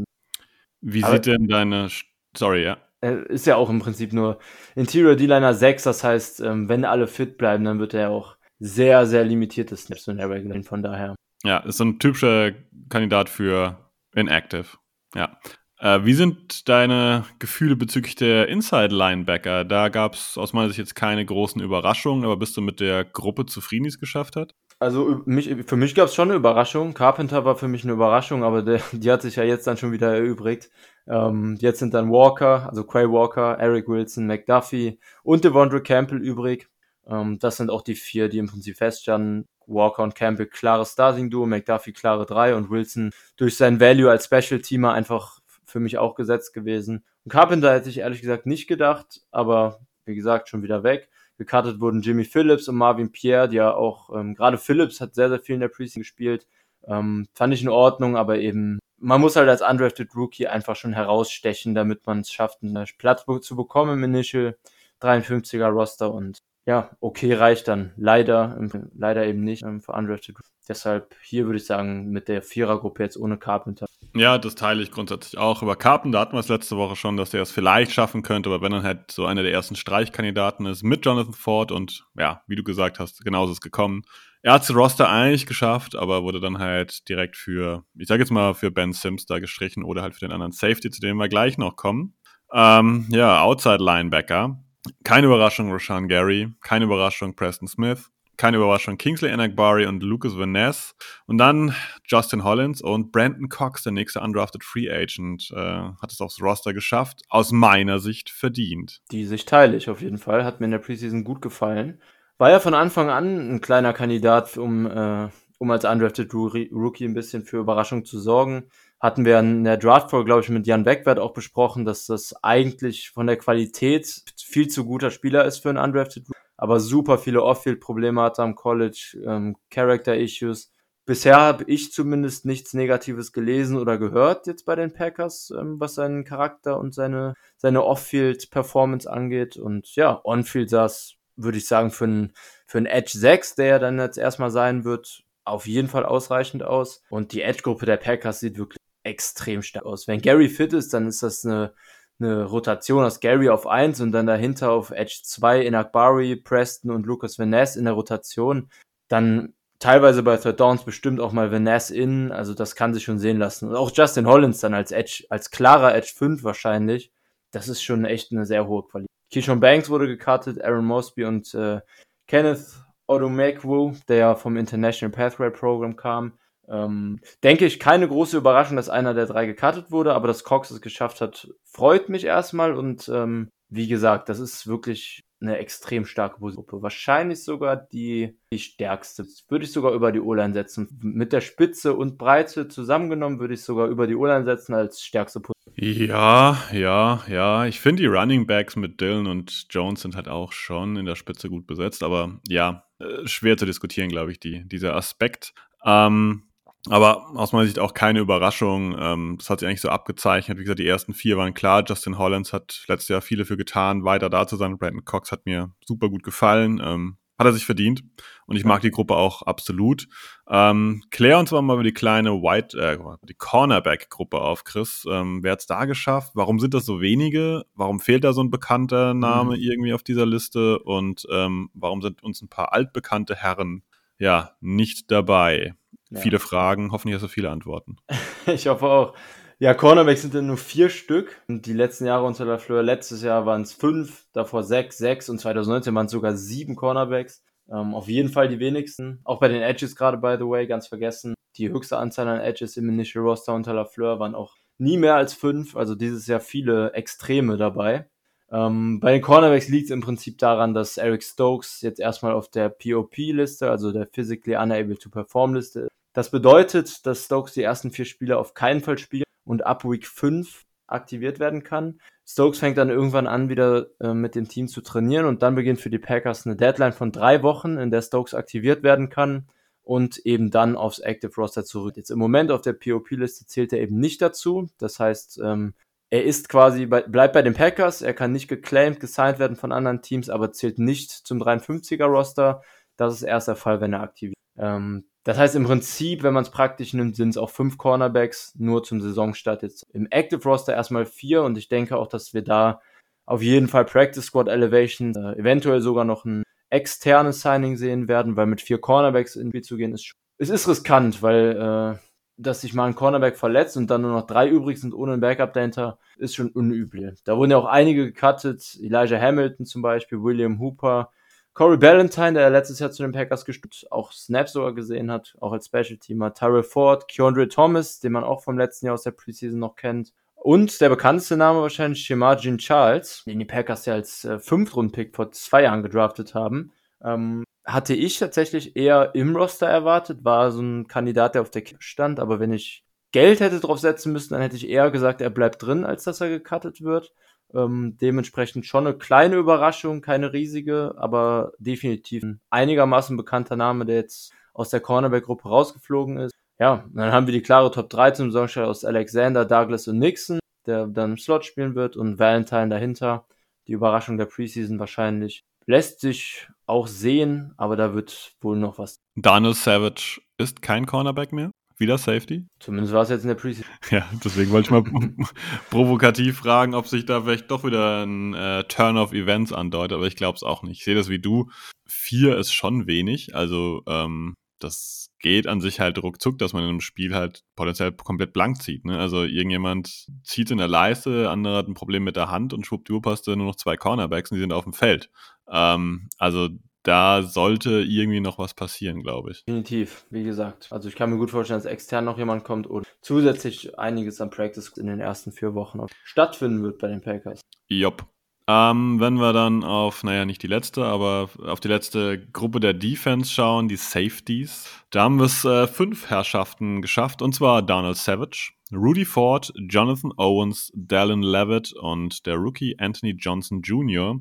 Wie aber, sieht denn deine, sorry, ja. Ist ja auch im Prinzip nur Interior D-Liner 6. Das heißt, ähm, wenn alle fit bleiben, dann wird er auch sehr, sehr limitierte Snaps in der Regular. Von daher. Ja, ist so ein typischer Kandidat für Inactive. Ja. Äh, wie sind deine Gefühle bezüglich der Inside-Linebacker? Da gab es aus meiner Sicht jetzt keine großen Überraschungen, aber bist du mit der Gruppe zufrieden, die es geschafft hat? Also mich, für mich gab es schon eine Überraschung. Carpenter war für mich eine Überraschung, aber der, die hat sich ja jetzt dann schon wieder erübrigt. Ähm, jetzt sind dann Walker, also Quay Walker, Eric Wilson, McDuffie und Devondre Campbell übrig. Ähm, das sind auch die vier, die im Prinzip feststanden. Walker und Campbell klare Starting-Duo, McDuffie klare drei und Wilson durch sein Value als Special-Teamer einfach für mich auch gesetzt gewesen. Und Carpenter hätte ich ehrlich gesagt nicht gedacht, aber wie gesagt, schon wieder weg. Gekartet wurden Jimmy Phillips und Marvin Pierre, die ja auch, ähm, gerade Phillips hat sehr, sehr viel in der Preseason gespielt. Ähm, fand ich in Ordnung, aber eben, man muss halt als undrafted Rookie einfach schon herausstechen, damit man es schafft, einen Platz zu bekommen im Initial 53er Roster und ja, okay reicht dann. Leider, leider eben nicht ähm, für Undrafted. Deshalb hier würde ich sagen, mit der Vierergruppe jetzt ohne Carpenter. Ja, das teile ich grundsätzlich auch. Über Carpenter hatten wir es letzte Woche schon, dass er es vielleicht schaffen könnte, aber wenn er halt so einer der ersten Streichkandidaten ist mit Jonathan Ford und ja, wie du gesagt hast, genauso ist es gekommen. Er hat das Roster eigentlich geschafft, aber wurde dann halt direkt für, ich sage jetzt mal, für Ben Sims da gestrichen oder halt für den anderen Safety, zu dem wir gleich noch kommen. Ähm, ja, Outside Linebacker. Keine Überraschung Rashan Gary, keine Überraschung Preston Smith, keine Überraschung Kingsley Enagbari und Lucas Van Ness. Und dann Justin Hollins und Brandon Cox, der nächste undrafted Free Agent, äh, hat es aufs Roster geschafft. Aus meiner Sicht verdient. Die Sicht teile ich auf jeden Fall. Hat mir in der Preseason gut gefallen. War ja von Anfang an ein kleiner Kandidat, um, äh, um als undrafted Rookie ein bisschen für Überraschung zu sorgen hatten wir in der Draft-Folge, glaube ich, mit Jan Beckwert auch besprochen, dass das eigentlich von der Qualität viel zu guter Spieler ist für einen Undrafted, aber super viele Off-Field-Probleme hatte am College, ähm, Character-Issues. Bisher habe ich zumindest nichts Negatives gelesen oder gehört jetzt bei den Packers, ähm, was seinen Charakter und seine, seine Off-Field-Performance angeht. Und ja, On-Field sah es, würde ich sagen, für einen, für einen Edge 6, der dann jetzt erstmal sein wird, auf jeden Fall ausreichend aus. Und die Edge-Gruppe der Packers sieht wirklich extrem stark aus. Wenn Gary fit ist, dann ist das eine, eine Rotation aus Gary auf 1 und dann dahinter auf Edge 2 Inakbari, Preston und Lucas Vaness in der Rotation. Dann teilweise bei Third Downs bestimmt auch mal Vaness in, also das kann sich schon sehen lassen. Und auch Justin Hollins dann als Edge, als klarer Edge 5 wahrscheinlich. Das ist schon echt eine sehr hohe Qualität. Keyshawn Banks wurde gekartet, Aaron Mosby und äh, Kenneth Odomekwu, der vom International Pathway Program kam. Ähm, denke ich, keine große Überraschung, dass einer der drei gekartet wurde, aber dass Cox es geschafft hat, freut mich erstmal und ähm, wie gesagt, das ist wirklich eine extrem starke Gruppe. Wahrscheinlich sogar die, die stärkste. Würde ich sogar über die O-Line setzen. Mit der Spitze und Breite zusammengenommen würde ich sogar über die O-Line setzen als stärkste Position. Ja, ja, ja. Ich finde die Running Backs mit Dylan und Jones sind halt auch schon in der Spitze gut besetzt, aber ja, äh, schwer zu diskutieren, glaube ich, die, dieser Aspekt. Ähm, Aber aus meiner Sicht auch keine Überraschung. Ähm, das hat sich eigentlich so abgezeichnet. Wie gesagt, die ersten vier waren klar. Justin Hollands hat letztes Jahr viele für getan, weiter da zu sein. Brandon Cox hat mir super gut gefallen. Ähm, hat er sich verdient. Und ich mag die Gruppe auch absolut. Ähm, klär uns mal über die kleine White, äh, die Cornerback-Gruppe auf, Chris. Ähm, wer hat's da geschafft? Warum sind das so wenige? Warum fehlt da so ein bekannter Name mhm. irgendwie auf dieser Liste? Und ähm, warum sind uns ein paar altbekannte Herren ja nicht dabei? Ja. Viele Fragen, hoffentlich hast du viele Antworten. ich hoffe auch. Ja, Cornerbacks sind dann nur vier Stück. Die letzten Jahre unter der Fleur, letztes Jahr waren es fünf, davor sechs, sechs und 2019 waren es sogar sieben Cornerbacks. Ähm, auf jeden Fall die wenigsten. Auch bei den Edges gerade, by the way, ganz vergessen. Die höchste Anzahl an Edges im Initial Roster unter La Fleur waren auch nie mehr als fünf. Also dieses Jahr viele Extreme dabei. Ähm, bei den Cornerbacks liegt es im Prinzip daran, dass Eric Stokes jetzt erstmal auf der POP-Liste, also der Physically Unable to Perform-Liste ist. Das bedeutet, dass Stokes die ersten vier Spiele auf keinen Fall spielt und ab Week 5 aktiviert werden kann. Stokes fängt dann irgendwann an, wieder äh, mit dem Team zu trainieren und dann beginnt für die Packers eine Deadline von drei Wochen, in der Stokes aktiviert werden kann und eben dann aufs Active Roster zurück. Jetzt im Moment auf der POP-Liste zählt er eben nicht dazu. Das heißt, ähm, er ist quasi bei, bleibt bei den Packers, er kann nicht geclaimed, gesigned werden von anderen Teams, aber zählt nicht zum 53er Roster. Das ist erst der Fall, wenn er aktiviert. Ähm, das heißt im Prinzip, wenn man es praktisch nimmt, sind es auch fünf Cornerbacks nur zum Saisonstart jetzt im Active Roster erstmal vier und ich denke auch, dass wir da auf jeden Fall Practice Squad Elevation, äh, eventuell sogar noch ein externes Signing sehen werden, weil mit vier Cornerbacks in Spiel zu gehen ist es ist riskant, weil äh, dass sich mal ein Cornerback verletzt und dann nur noch drei übrig sind ohne ein Backup dahinter, ist schon unüblich. Da wurden ja auch einige gecuttet, Elijah Hamilton zum Beispiel, William Hooper, Corey Ballantyne, der letztes Jahr zu den Packers gestützt, auch Snaps sogar gesehen hat, auch als Special-Teamer, Tyrell Ford, Keandre Thomas, den man auch vom letzten Jahr aus der Preseason noch kennt, und der bekannteste Name wahrscheinlich Shemajin Charles, den die Packers ja als äh, Fünftrunden-Pick vor zwei Jahren gedraftet haben. Ähm, hatte ich tatsächlich eher im Roster erwartet, war so ein Kandidat, der auf der Kippe stand, aber wenn ich Geld hätte drauf setzen müssen, dann hätte ich eher gesagt, er bleibt drin, als dass er gecuttet wird. Ähm, dementsprechend schon eine kleine Überraschung, keine riesige, aber definitiv ein einigermaßen bekannter Name, der jetzt aus der Cornerback-Gruppe rausgeflogen ist. Ja, dann haben wir die klare Top 3 zum Saisonstart aus Alexander, Douglas und Nixon, der dann im Slot spielen wird und Valentine dahinter. Die Überraschung der Preseason wahrscheinlich. Lässt sich auch sehen, aber da wird wohl noch was. Daniel Savage ist kein Cornerback mehr? Wieder Safety? Zumindest war es jetzt in der Preseason. Ja, deswegen wollte ich mal provokativ fragen, ob sich da vielleicht doch wieder ein äh, Turn of Events andeutet, aber ich glaube es auch nicht. Ich sehe das wie du. Vier ist schon wenig, also ähm, das geht an sich halt ruckzuck, dass man in einem Spiel halt potenziell komplett blank zieht. Ne? Also irgendjemand zieht in der Leiste, andere hat ein Problem mit der Hand und schwuppdiwupp hast du nur noch zwei Cornerbacks und die sind auf dem Feld. Ähm, also da sollte irgendwie noch was passieren, glaube ich. Definitiv, wie gesagt. Also ich kann mir gut vorstellen, dass extern noch jemand kommt und zusätzlich einiges an Practice in den ersten vier Wochen stattfinden wird bei den Packers. Jopp. Ähm, wenn wir dann auf, naja, nicht die letzte, aber auf die letzte Gruppe der Defense schauen, die Safeties, da haben wir es äh, fünf Herrschaften geschafft, und zwar Donald Savage, Rudy Ford, Jonathan Owens, Dallin Levitt und der Rookie Anthony Johnson Jr.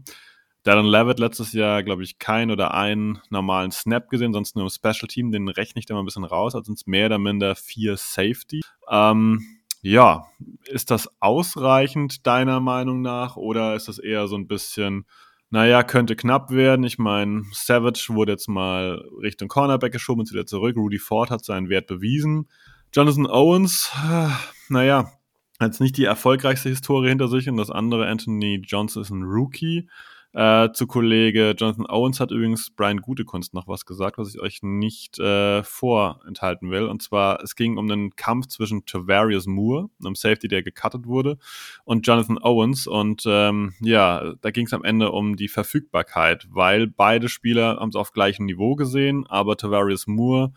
Darren Levitt letztes Jahr, glaube ich, keinen oder einen normalen Snap gesehen, sonst nur im Special Team, den rechne ich da mal ein bisschen raus, also sind mehr oder minder vier Safety. Ähm, ja, ist das ausreichend deiner Meinung nach oder ist das eher so ein bisschen, naja, könnte knapp werden? Ich meine, Savage wurde jetzt mal Richtung Cornerback geschoben und wieder zurück. Rudy Ford hat seinen Wert bewiesen. Jonathan Owens, äh, naja, hat jetzt nicht die erfolgreichste Historie hinter sich und das andere, Anthony Johnson, ist ein Rookie. Äh, zu Kollege Jonathan Owens hat übrigens Brian Gutekunst noch was gesagt, was ich euch nicht äh, vorenthalten will. Und zwar, es ging um den Kampf zwischen Tavarius Moore, einem Safety, der gecuttet wurde, und Jonathan Owens. Und ähm, ja, da ging es am Ende um die Verfügbarkeit, weil beide Spieler haben es auf gleichem Niveau gesehen, aber Tavarius Moore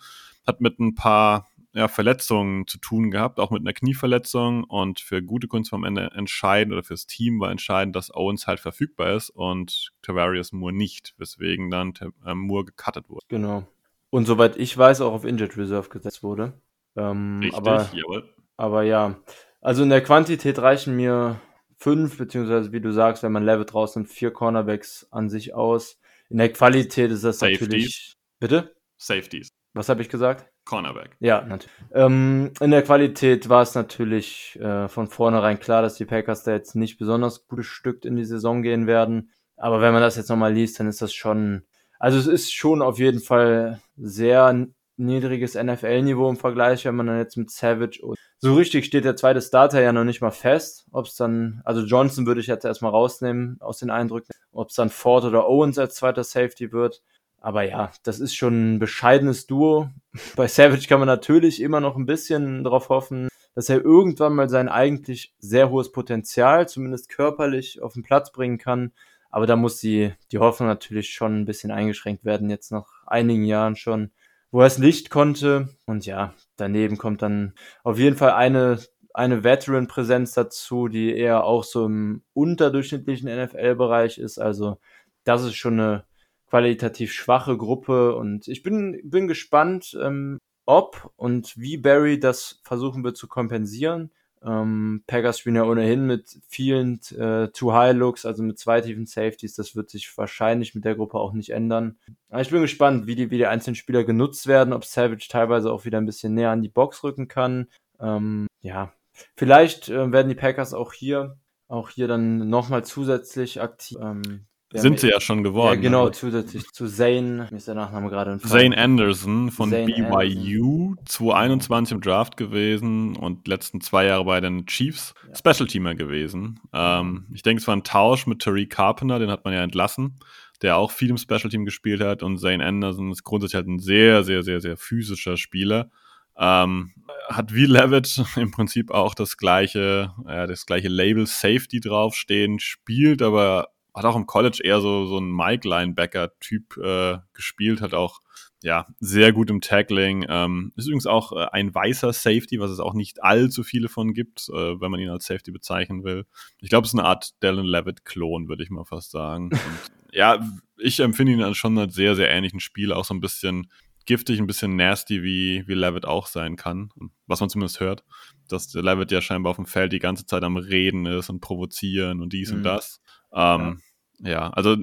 hat mit ein paar ja, Verletzungen zu tun gehabt, auch mit einer Knieverletzung. Und für gute Kunst war am Ende entscheidend oder fürs Team war entscheidend, dass Owens halt verfügbar ist und Tavarius Moore nicht, weswegen dann äh, Moore gecuttet wurde. Genau. Und soweit ich weiß, auch auf Injured Reserve gesetzt wurde. Ähm, Richtig, aber, jawohl. Aber ja, also in der Quantität reichen mir fünf, beziehungsweise wie du sagst, wenn man Level draußen vier Cornerbacks an sich aus. In der Qualität ist das Safeties. natürlich. Bitte? Safeties. Was habe ich gesagt? Cornerback. Ja, natürlich. Ähm, in der Qualität war es natürlich äh, von vornherein klar, dass die Packers da jetzt nicht besonders gutes Stück in die Saison gehen werden. Aber wenn man das jetzt nochmal liest, dann ist das schon, also es ist schon auf jeden Fall sehr niedriges NFL-Niveau im Vergleich, wenn man dann jetzt mit Savage und so richtig steht der zweite Starter ja noch nicht mal fest, ob es dann, also Johnson würde ich jetzt erstmal rausnehmen aus den Eindrücken, ob es dann Ford oder Owens als zweiter Safety wird. Aber ja, das ist schon ein bescheidenes Duo. Bei Savage kann man natürlich immer noch ein bisschen darauf hoffen, dass er irgendwann mal sein eigentlich sehr hohes Potenzial, zumindest körperlich, auf den Platz bringen kann. Aber da muss die, die Hoffnung natürlich schon ein bisschen eingeschränkt werden, jetzt nach einigen Jahren schon, wo er es nicht konnte. Und ja, daneben kommt dann auf jeden Fall eine, eine Veteran-Präsenz dazu, die eher auch so im unterdurchschnittlichen NFL-Bereich ist. Also das ist schon eine qualitativ schwache Gruppe und ich bin, bin gespannt, ähm, ob und wie Barry das versuchen wird zu kompensieren. Ähm, Packers spielen ja ohnehin mit vielen äh, Too-High-Looks, also mit zwei tiefen Safeties. Das wird sich wahrscheinlich mit der Gruppe auch nicht ändern. Aber ich bin gespannt, wie die, wie die einzelnen Spieler genutzt werden, ob Savage teilweise auch wieder ein bisschen näher an die Box rücken kann. Ähm, ja, vielleicht äh, werden die Packers auch hier auch hier dann nochmal zusätzlich aktiv. Ähm, sind sie ja schon geworden. Ja, genau, ne? zusätzlich zu Zane, mir ist der Nachname gerade entfallen. Zane Anderson von Zane BYU, 2021 im Draft gewesen und letzten zwei Jahre bei den Chiefs Ja. Special Teamer gewesen. Ähm, ich denke, es war ein Tausch mit Tariq Carpenter, den hat man ja entlassen, der auch viel im Special Team gespielt hat und Zane Anderson ist grundsätzlich halt ein sehr, sehr, sehr, sehr physischer Spieler. Ähm, hat wie Levitt im Prinzip auch das gleiche, äh, das gleiche Label Safety draufstehen, spielt aber hat auch im College eher so, so ein Mike-Linebacker-Typ äh, gespielt, hat auch ja sehr gut im Tackling. Ähm, ist übrigens auch äh, ein weißer Safety, was es auch nicht allzu viele von gibt, äh, wenn man ihn als Safety bezeichnen will. Ich glaube, es ist eine Art Dallin Levitt-Klon, würde ich mal fast sagen. Und, ja, ich empfinde ihn als schon als sehr, sehr ähnlichen Spiel, auch so ein bisschen giftig, ein bisschen nasty, wie, wie Levitt auch sein kann. Was man zumindest hört, dass Levitt ja scheinbar auf dem Feld die ganze Zeit am Reden ist und provozieren und dies Mhm. und das. Ähm, ja. ja, also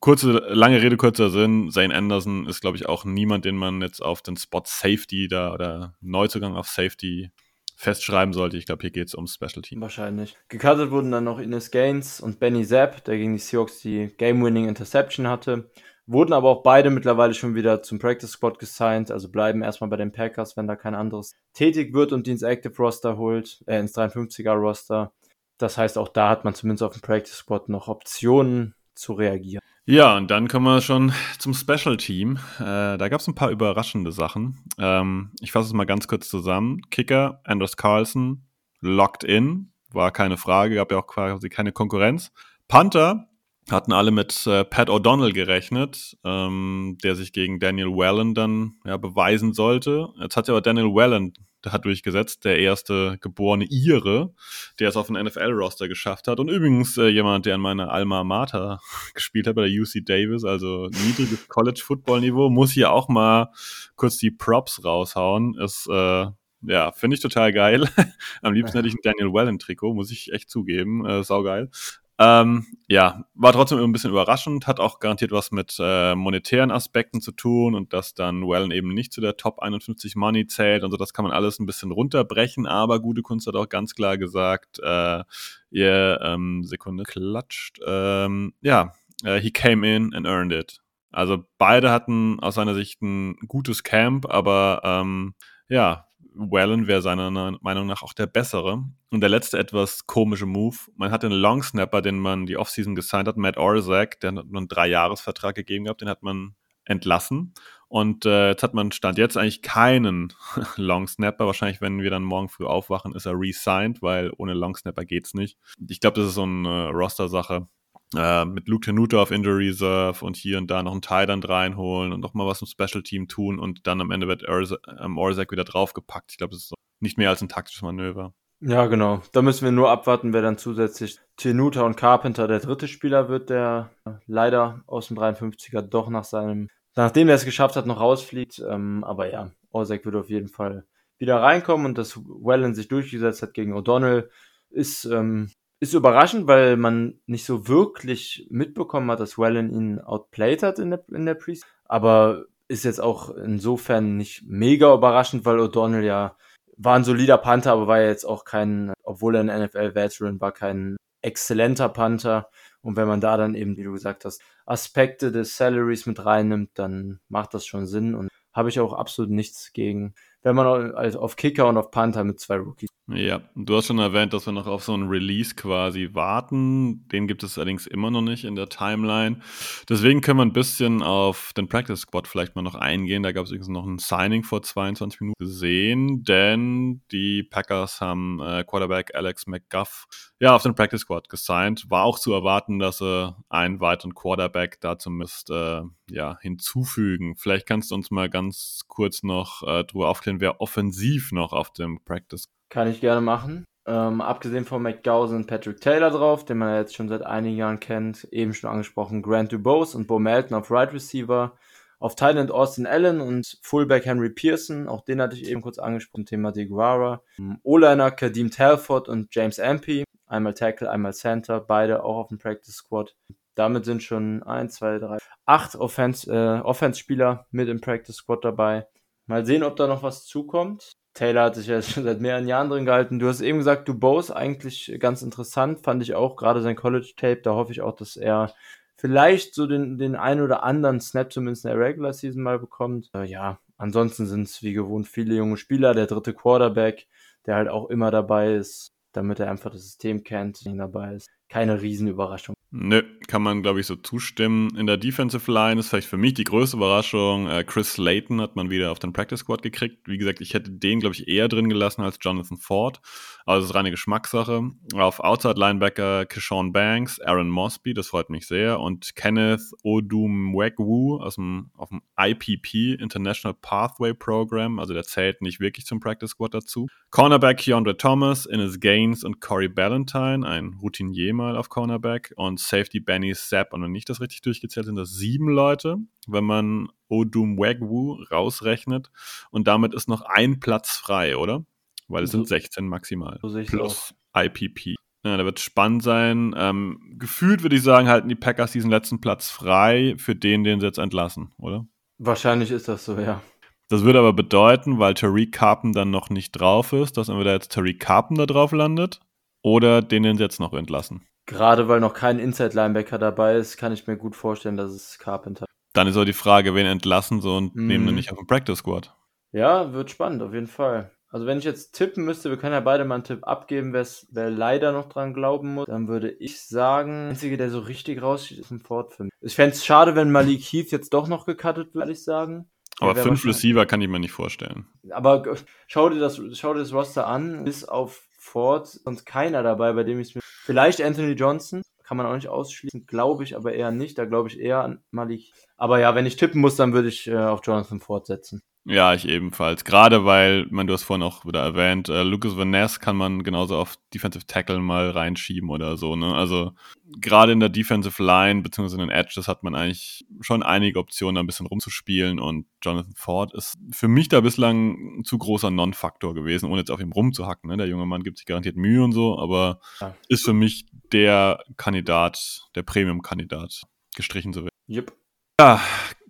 kurze, lange Rede, kurzer Sinn. Zane Anderson ist, glaube ich, auch niemand, den man jetzt auf den Spot Safety da oder Neuzugang auf Safety festschreiben sollte. Ich glaube, hier geht es um Special Team. Wahrscheinlich. Gecuttet wurden dann noch Ines Gaines und Benny Zapp, der gegen die Seahawks die Game-Winning Interception hatte. Wurden aber auch beide mittlerweile schon wieder zum Practice Squad gesigned, also bleiben erstmal bei den Packers, wenn da kein anderes tätig wird und die ins Active Roster holt, äh, ins 53er Roster. Das heißt, auch da hat man zumindest auf dem Practice Squad noch Optionen zu reagieren. Ja, und dann kommen wir schon zum Special Team. Äh, da gab es ein paar überraschende Sachen. Ähm, ich fasse es mal ganz kurz zusammen. Kicker, Anders Carlson, locked in, war keine Frage, gab ja auch quasi keine Konkurrenz. Panther hatten alle mit äh, Pat O'Donnell gerechnet, ähm, der sich gegen Daniel Wellen dann ja, beweisen sollte. Jetzt hat ja aber Daniel Wellen hat durchgesetzt, der erste geborene Ire, der es auf den NFL-Roster geschafft hat. Und übrigens äh, jemand, der an meiner Alma Mater gespielt hat bei der UC Davis, also niedriges College-Football-Niveau, muss hier auch mal kurz die Props raushauen. Ist, äh, ja, finde ich total geil. Am liebsten hätte ich ein Daniel Wellen-Trikot, muss ich echt zugeben. Äh, saugeil. Ähm, ja, war trotzdem ein bisschen überraschend, hat auch garantiert was mit äh, monetären Aspekten zu tun und dass dann Wellen eben nicht zu der Top 51 Money zählt und so, das kann man alles ein bisschen runterbrechen, aber Gute Kunst hat auch ganz klar gesagt, äh, ihr, ähm, Sekunde, klatscht, ähm, ja, äh, he came in and earned it. Also beide hatten aus seiner Sicht ein gutes Camp, aber ähm, ja, Wellen wäre seiner Meinung nach auch der bessere. Und der letzte etwas komische Move, man hat den Long Snapper, den man die Offseason gesigned hat, Matt Orzak, der hat nur einen Dreijahresvertrag gegeben gehabt, den hat man entlassen. Und äh, jetzt hat man Stand jetzt eigentlich keinen Long Snapper. Wahrscheinlich, wenn wir dann morgen früh aufwachen, ist er re-signed, weil ohne Long Snapper geht's nicht. Ich glaube, das ist so eine Roster-Sache. Äh, mit Luke Tenuta auf Injury Reserve und hier und da noch einen Titan reinholen und noch mal was im Special Team tun und dann am Ende wird ähm, wieder draufgepackt. Ich glaube, das ist nicht mehr als ein taktisches Manöver. Ja, genau. Da müssen wir nur abwarten, wer dann zusätzlich Tenuta und Carpenter der dritte Spieler wird, der leider aus dem 53er doch nach seinem, nachdem er es geschafft hat, noch rausfliegt. Ähm, aber ja, Orzak wird auf jeden Fall wieder reinkommen und dass Wellen sich durchgesetzt hat gegen O'Donnell ist, ähm, ist überraschend, weil man nicht so wirklich mitbekommen hat, dass Wellen ihn outplayed hat in der, in der Preseason. Aber ist jetzt auch insofern nicht mega überraschend, weil O'Donnell ja war ein solider Panther, aber war ja jetzt auch kein, obwohl er ein NFL-Veteran war, kein exzellenter Panther. Und wenn man da dann eben, wie du gesagt hast, Aspekte des Salaries mit reinnimmt, dann macht das schon Sinn und habe ich auch absolut nichts gegen, wenn man also auf Kicker und auf Panther mit zwei Rookies. Ja, du hast schon erwähnt, dass wir noch auf so einen Release quasi warten. Den gibt es allerdings immer noch nicht in der Timeline. Deswegen können wir ein bisschen auf den Practice Squad vielleicht mal noch eingehen. Da gab es übrigens noch ein Signing vor 22 Minuten gesehen, denn die Packers haben äh, Quarterback Alex McGuff ja auf den Practice Squad gesigned. War auch zu erwarten, dass sie einen weiteren Quarterback da zumindest äh, ja, hinzufügen. Vielleicht kannst du uns mal ganz kurz noch äh, darüber aufklären, wer offensiv noch auf dem Practice kann ich gerne machen. Ähm, abgesehen von McGow sind Patrick Taylor drauf, den man jetzt schon seit einigen Jahren kennt. Eben schon angesprochen Grant Dubose und Bo Melton auf Right Receiver. Auf Thailand Austin Allen und Fullback Henry Pearson. Auch den hatte ich eben kurz angesprochen, Thema DeGuara. Ähm, O-Liner Kadeem Telford und James Ampey. Einmal Tackle, einmal Center. Beide auch auf dem Practice Squad. Damit sind schon 1, 2, 3, 8 Offense, äh, Offense-Spieler mit im Practice Squad dabei. Mal sehen, ob da noch was zukommt. Taylor hat sich ja schon seit mehreren Jahren drin gehalten. Du hast eben gesagt, du Bose eigentlich ganz interessant, fand ich auch, gerade sein College-Tape, da hoffe ich auch, dass er vielleicht so den, den einen oder anderen Snap zumindest in der Regular Season mal bekommt. Äh, ja, ansonsten sind es wie gewohnt viele junge Spieler, der dritte Quarterback, der halt auch immer dabei ist, damit er einfach das System kennt, dabei ist. Keine Riesenüberraschung. Nö, kann man, glaube ich, so zustimmen. In der Defensive Line ist vielleicht für mich die größte Überraschung. Äh, Chris Slayton hat man wieder auf den Practice Squad gekriegt. Wie gesagt, ich hätte den, glaube ich, eher drin gelassen als Jonathan Ford. Aber das ist reine Geschmackssache. Auf Outside Linebacker Keshawn Banks, Aaron Mosby, das freut mich sehr. Und Kenneth Odumwegwu aus dem, auf dem IPP, International Pathway Program. Also der zählt nicht wirklich zum Practice Squad dazu. Cornerback Keandre Thomas, Innes Gaines und Corey Ballantyne, ein Routinier mal auf Cornerback. Und Safety Benny Sapp. Und wenn ich das richtig durchgezählt, sind das sieben Leute, wenn man Odum Wagwu rausrechnet. Und damit ist noch ein Platz frei, oder? Weil es so, sind 16 maximal. So plus auch. IPP. Ja, da wird spannend sein. Ähm, gefühlt würde ich sagen, halten die Packers diesen letzten Platz frei für den, den sie jetzt entlassen, oder? Wahrscheinlich ist das so, ja. Das würde aber bedeuten, weil Tariq Carpen dann noch nicht drauf ist, dass entweder jetzt Tariq Carpen da drauf landet oder den, den sie jetzt noch entlassen. Gerade weil noch kein Inside-Linebacker dabei ist, kann ich mir gut vorstellen, dass es Carpenter. Dann ist auch die Frage, wen entlassen so und mm. nehmen dann nicht auf den Practice Squad. Ja, wird spannend, auf jeden Fall. Also wenn ich jetzt tippen müsste, wir können ja beide mal einen Tipp abgeben, wer leider noch dran glauben muss, dann würde ich sagen, der einzige, der so richtig raussteht, ist ein Ford für mich. Ich fände es schade, wenn Malik Heath jetzt doch noch gecuttet würde, ich sagen. Aber fünf Receiver kann ich mir nicht vorstellen. Aber schau dir das, schau dir das Roster an, bis auf Ford und keiner dabei, bei dem ich mir. Vielleicht Anthony Johnson, kann man auch nicht ausschließen, glaube ich aber eher nicht. Da glaube ich eher an Malik. Aber ja, wenn ich tippen muss, dann würde ich äh, auf Jonathan Ford setzen. Ja, ich ebenfalls. Gerade weil, man, du hast vorhin auch wieder erwähnt, äh, Lucas Van Ness kann man genauso auf Defensive Tackle mal reinschieben oder so. Ne? Also gerade in der Defensive Line beziehungsweise in den Edges hat man eigentlich schon einige Optionen, da ein bisschen rumzuspielen. Und Jonathan Ford ist für mich da bislang ein zu großer Non-Faktor gewesen, ohne jetzt auf ihm rumzuhacken. Ne? Der junge Mann gibt sich garantiert Mühe und so, aber ja. ist für mich der Kandidat, der Premium-Kandidat, gestrichen zu werden. Yep. Ja,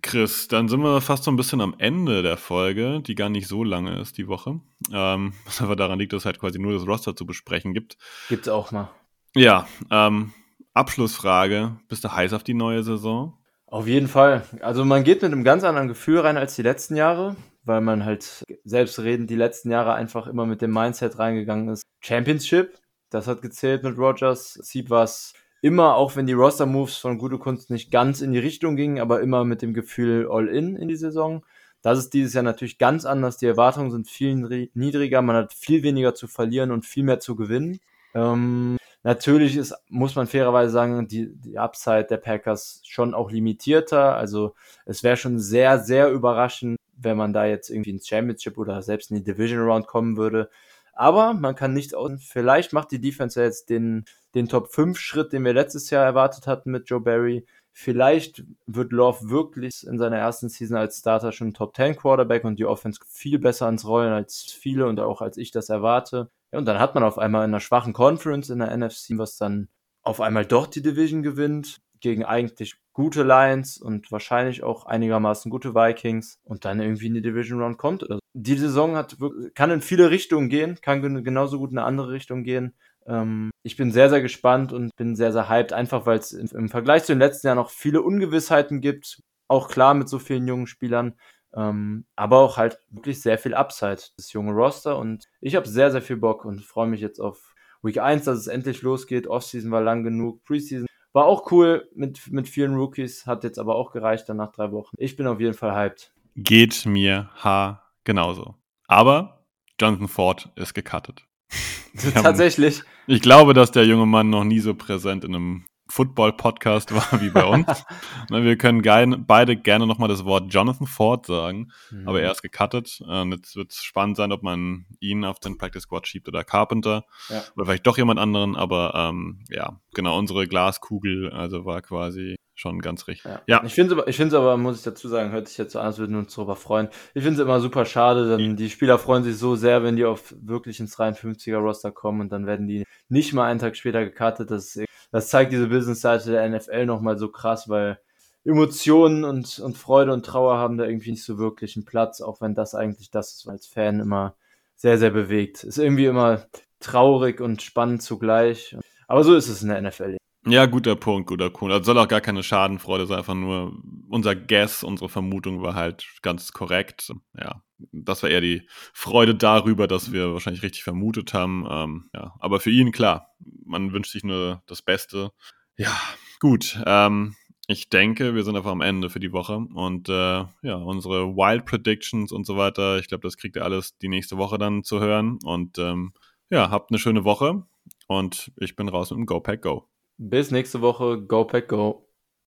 Chris, dann sind wir fast so ein bisschen am Ende der Folge, die gar nicht so lange ist, die Woche. Ähm, was aber daran liegt, dass es halt quasi nur das Roster zu besprechen gibt. Gibt's auch mal. Ja, ähm, Abschlussfrage. Bist du heiß auf die neue Saison? Auf jeden Fall. Also man geht mit einem ganz anderen Gefühl rein als die letzten Jahre, weil man halt selbstredend die letzten Jahre einfach immer mit dem Mindset reingegangen ist. Championship, das hat gezählt mit Rogers. Sieb was immer, auch wenn die Roster-Moves von Gute Kunst nicht ganz in die Richtung gingen, aber immer mit dem Gefühl All-In in die Saison. Das ist dieses Jahr natürlich ganz anders. Die Erwartungen sind viel niedriger. Man hat viel weniger zu verlieren und viel mehr zu gewinnen. Ähm, natürlich ist, muss man fairerweise sagen, die, die Upside der Packers schon auch limitierter. Also es wäre schon sehr, sehr überraschend, wenn man da jetzt irgendwie ins Championship oder selbst in die Division Round kommen würde. Aber man kann nicht aus. Vielleicht macht die Defense ja jetzt den, den Top 5 Schritt, den wir letztes Jahr erwartet hatten mit Joe Barry. Vielleicht wird Love wirklich in seiner ersten Season als Starter schon Top 10 Quarterback und die Offense viel besser ans Rollen als viele und auch als ich das erwarte. Ja, und dann hat man auf einmal in einer schwachen Conference in der NFC, was dann auf einmal doch die Division gewinnt. Gegen eigentlich gute Lions und wahrscheinlich auch einigermaßen gute Vikings und dann irgendwie in die Division Round kommt. Oder so. Die Saison hat, kann in viele Richtungen gehen, kann genauso gut in eine andere Richtung gehen. Ähm, ich bin sehr, sehr gespannt und bin sehr, sehr hyped, einfach weil es im Vergleich zu den letzten Jahren noch viele Ungewissheiten gibt. Auch klar mit so vielen jungen Spielern. Ähm, aber auch halt wirklich sehr viel Upside, das junge Roster. Und ich habe sehr, sehr viel Bock und freue mich jetzt auf Week 1, dass es endlich losgeht. Offseason war lang genug. Preseason war auch cool mit, mit vielen Rookies, hat jetzt aber auch gereicht dann nach drei Wochen. Ich bin auf jeden Fall hyped. Geht mir ha genauso. Aber Jonathan Ford ist gecuttet. Tatsächlich. Ich glaube, dass der junge Mann noch nie so präsent in einem Football-Podcast war wie bei uns. Ne, wir können gein, beide gerne nochmal das Wort Jonathan Ford sagen, mhm. aber er ist gecuttet. Und jetzt wird es spannend sein, ob man ihn auf den Practice Squad schiebt oder Carpenter ja. oder vielleicht doch jemand anderen, aber ähm, ja, genau, unsere Glaskugel also war quasi schon ganz richtig. Ja. ja. Ich finde es aber, aber, muss ich dazu sagen, hört sich jetzt so an, als würden wir uns darüber freuen. Ich finde es immer super schade, denn die Spieler freuen sich so sehr, wenn die auf wirklich ins 53er-Roster kommen und dann werden die nicht mal einen Tag später gekartet. Das, das zeigt diese Business-Seite der NFL nochmal so krass, weil Emotionen und, und Freude und Trauer haben da irgendwie nicht so wirklich einen Platz, auch wenn das eigentlich das ist, was als Fan immer sehr, sehr bewegt. Ist irgendwie immer traurig und spannend zugleich. Aber so ist es in der NFL. Ja, guter Punkt, guter Punkt. Also soll auch gar keine Schadenfreude sein, einfach nur unser Guess, unsere Vermutung war halt ganz korrekt. Ja, das war eher die Freude darüber, dass wir wahrscheinlich richtig vermutet haben. Ähm, ja, aber für ihn klar, man wünscht sich nur das Beste. Ja, gut. Ähm, ich denke, wir sind einfach am Ende für die Woche und äh, ja, unsere Wild Predictions und so weiter. Ich glaube, das kriegt ihr alles die nächste Woche dann zu hören und ähm, ja, habt eine schöne Woche und ich bin raus mit dem Go Pack Go. Bis nächste Woche. Go Pack Go.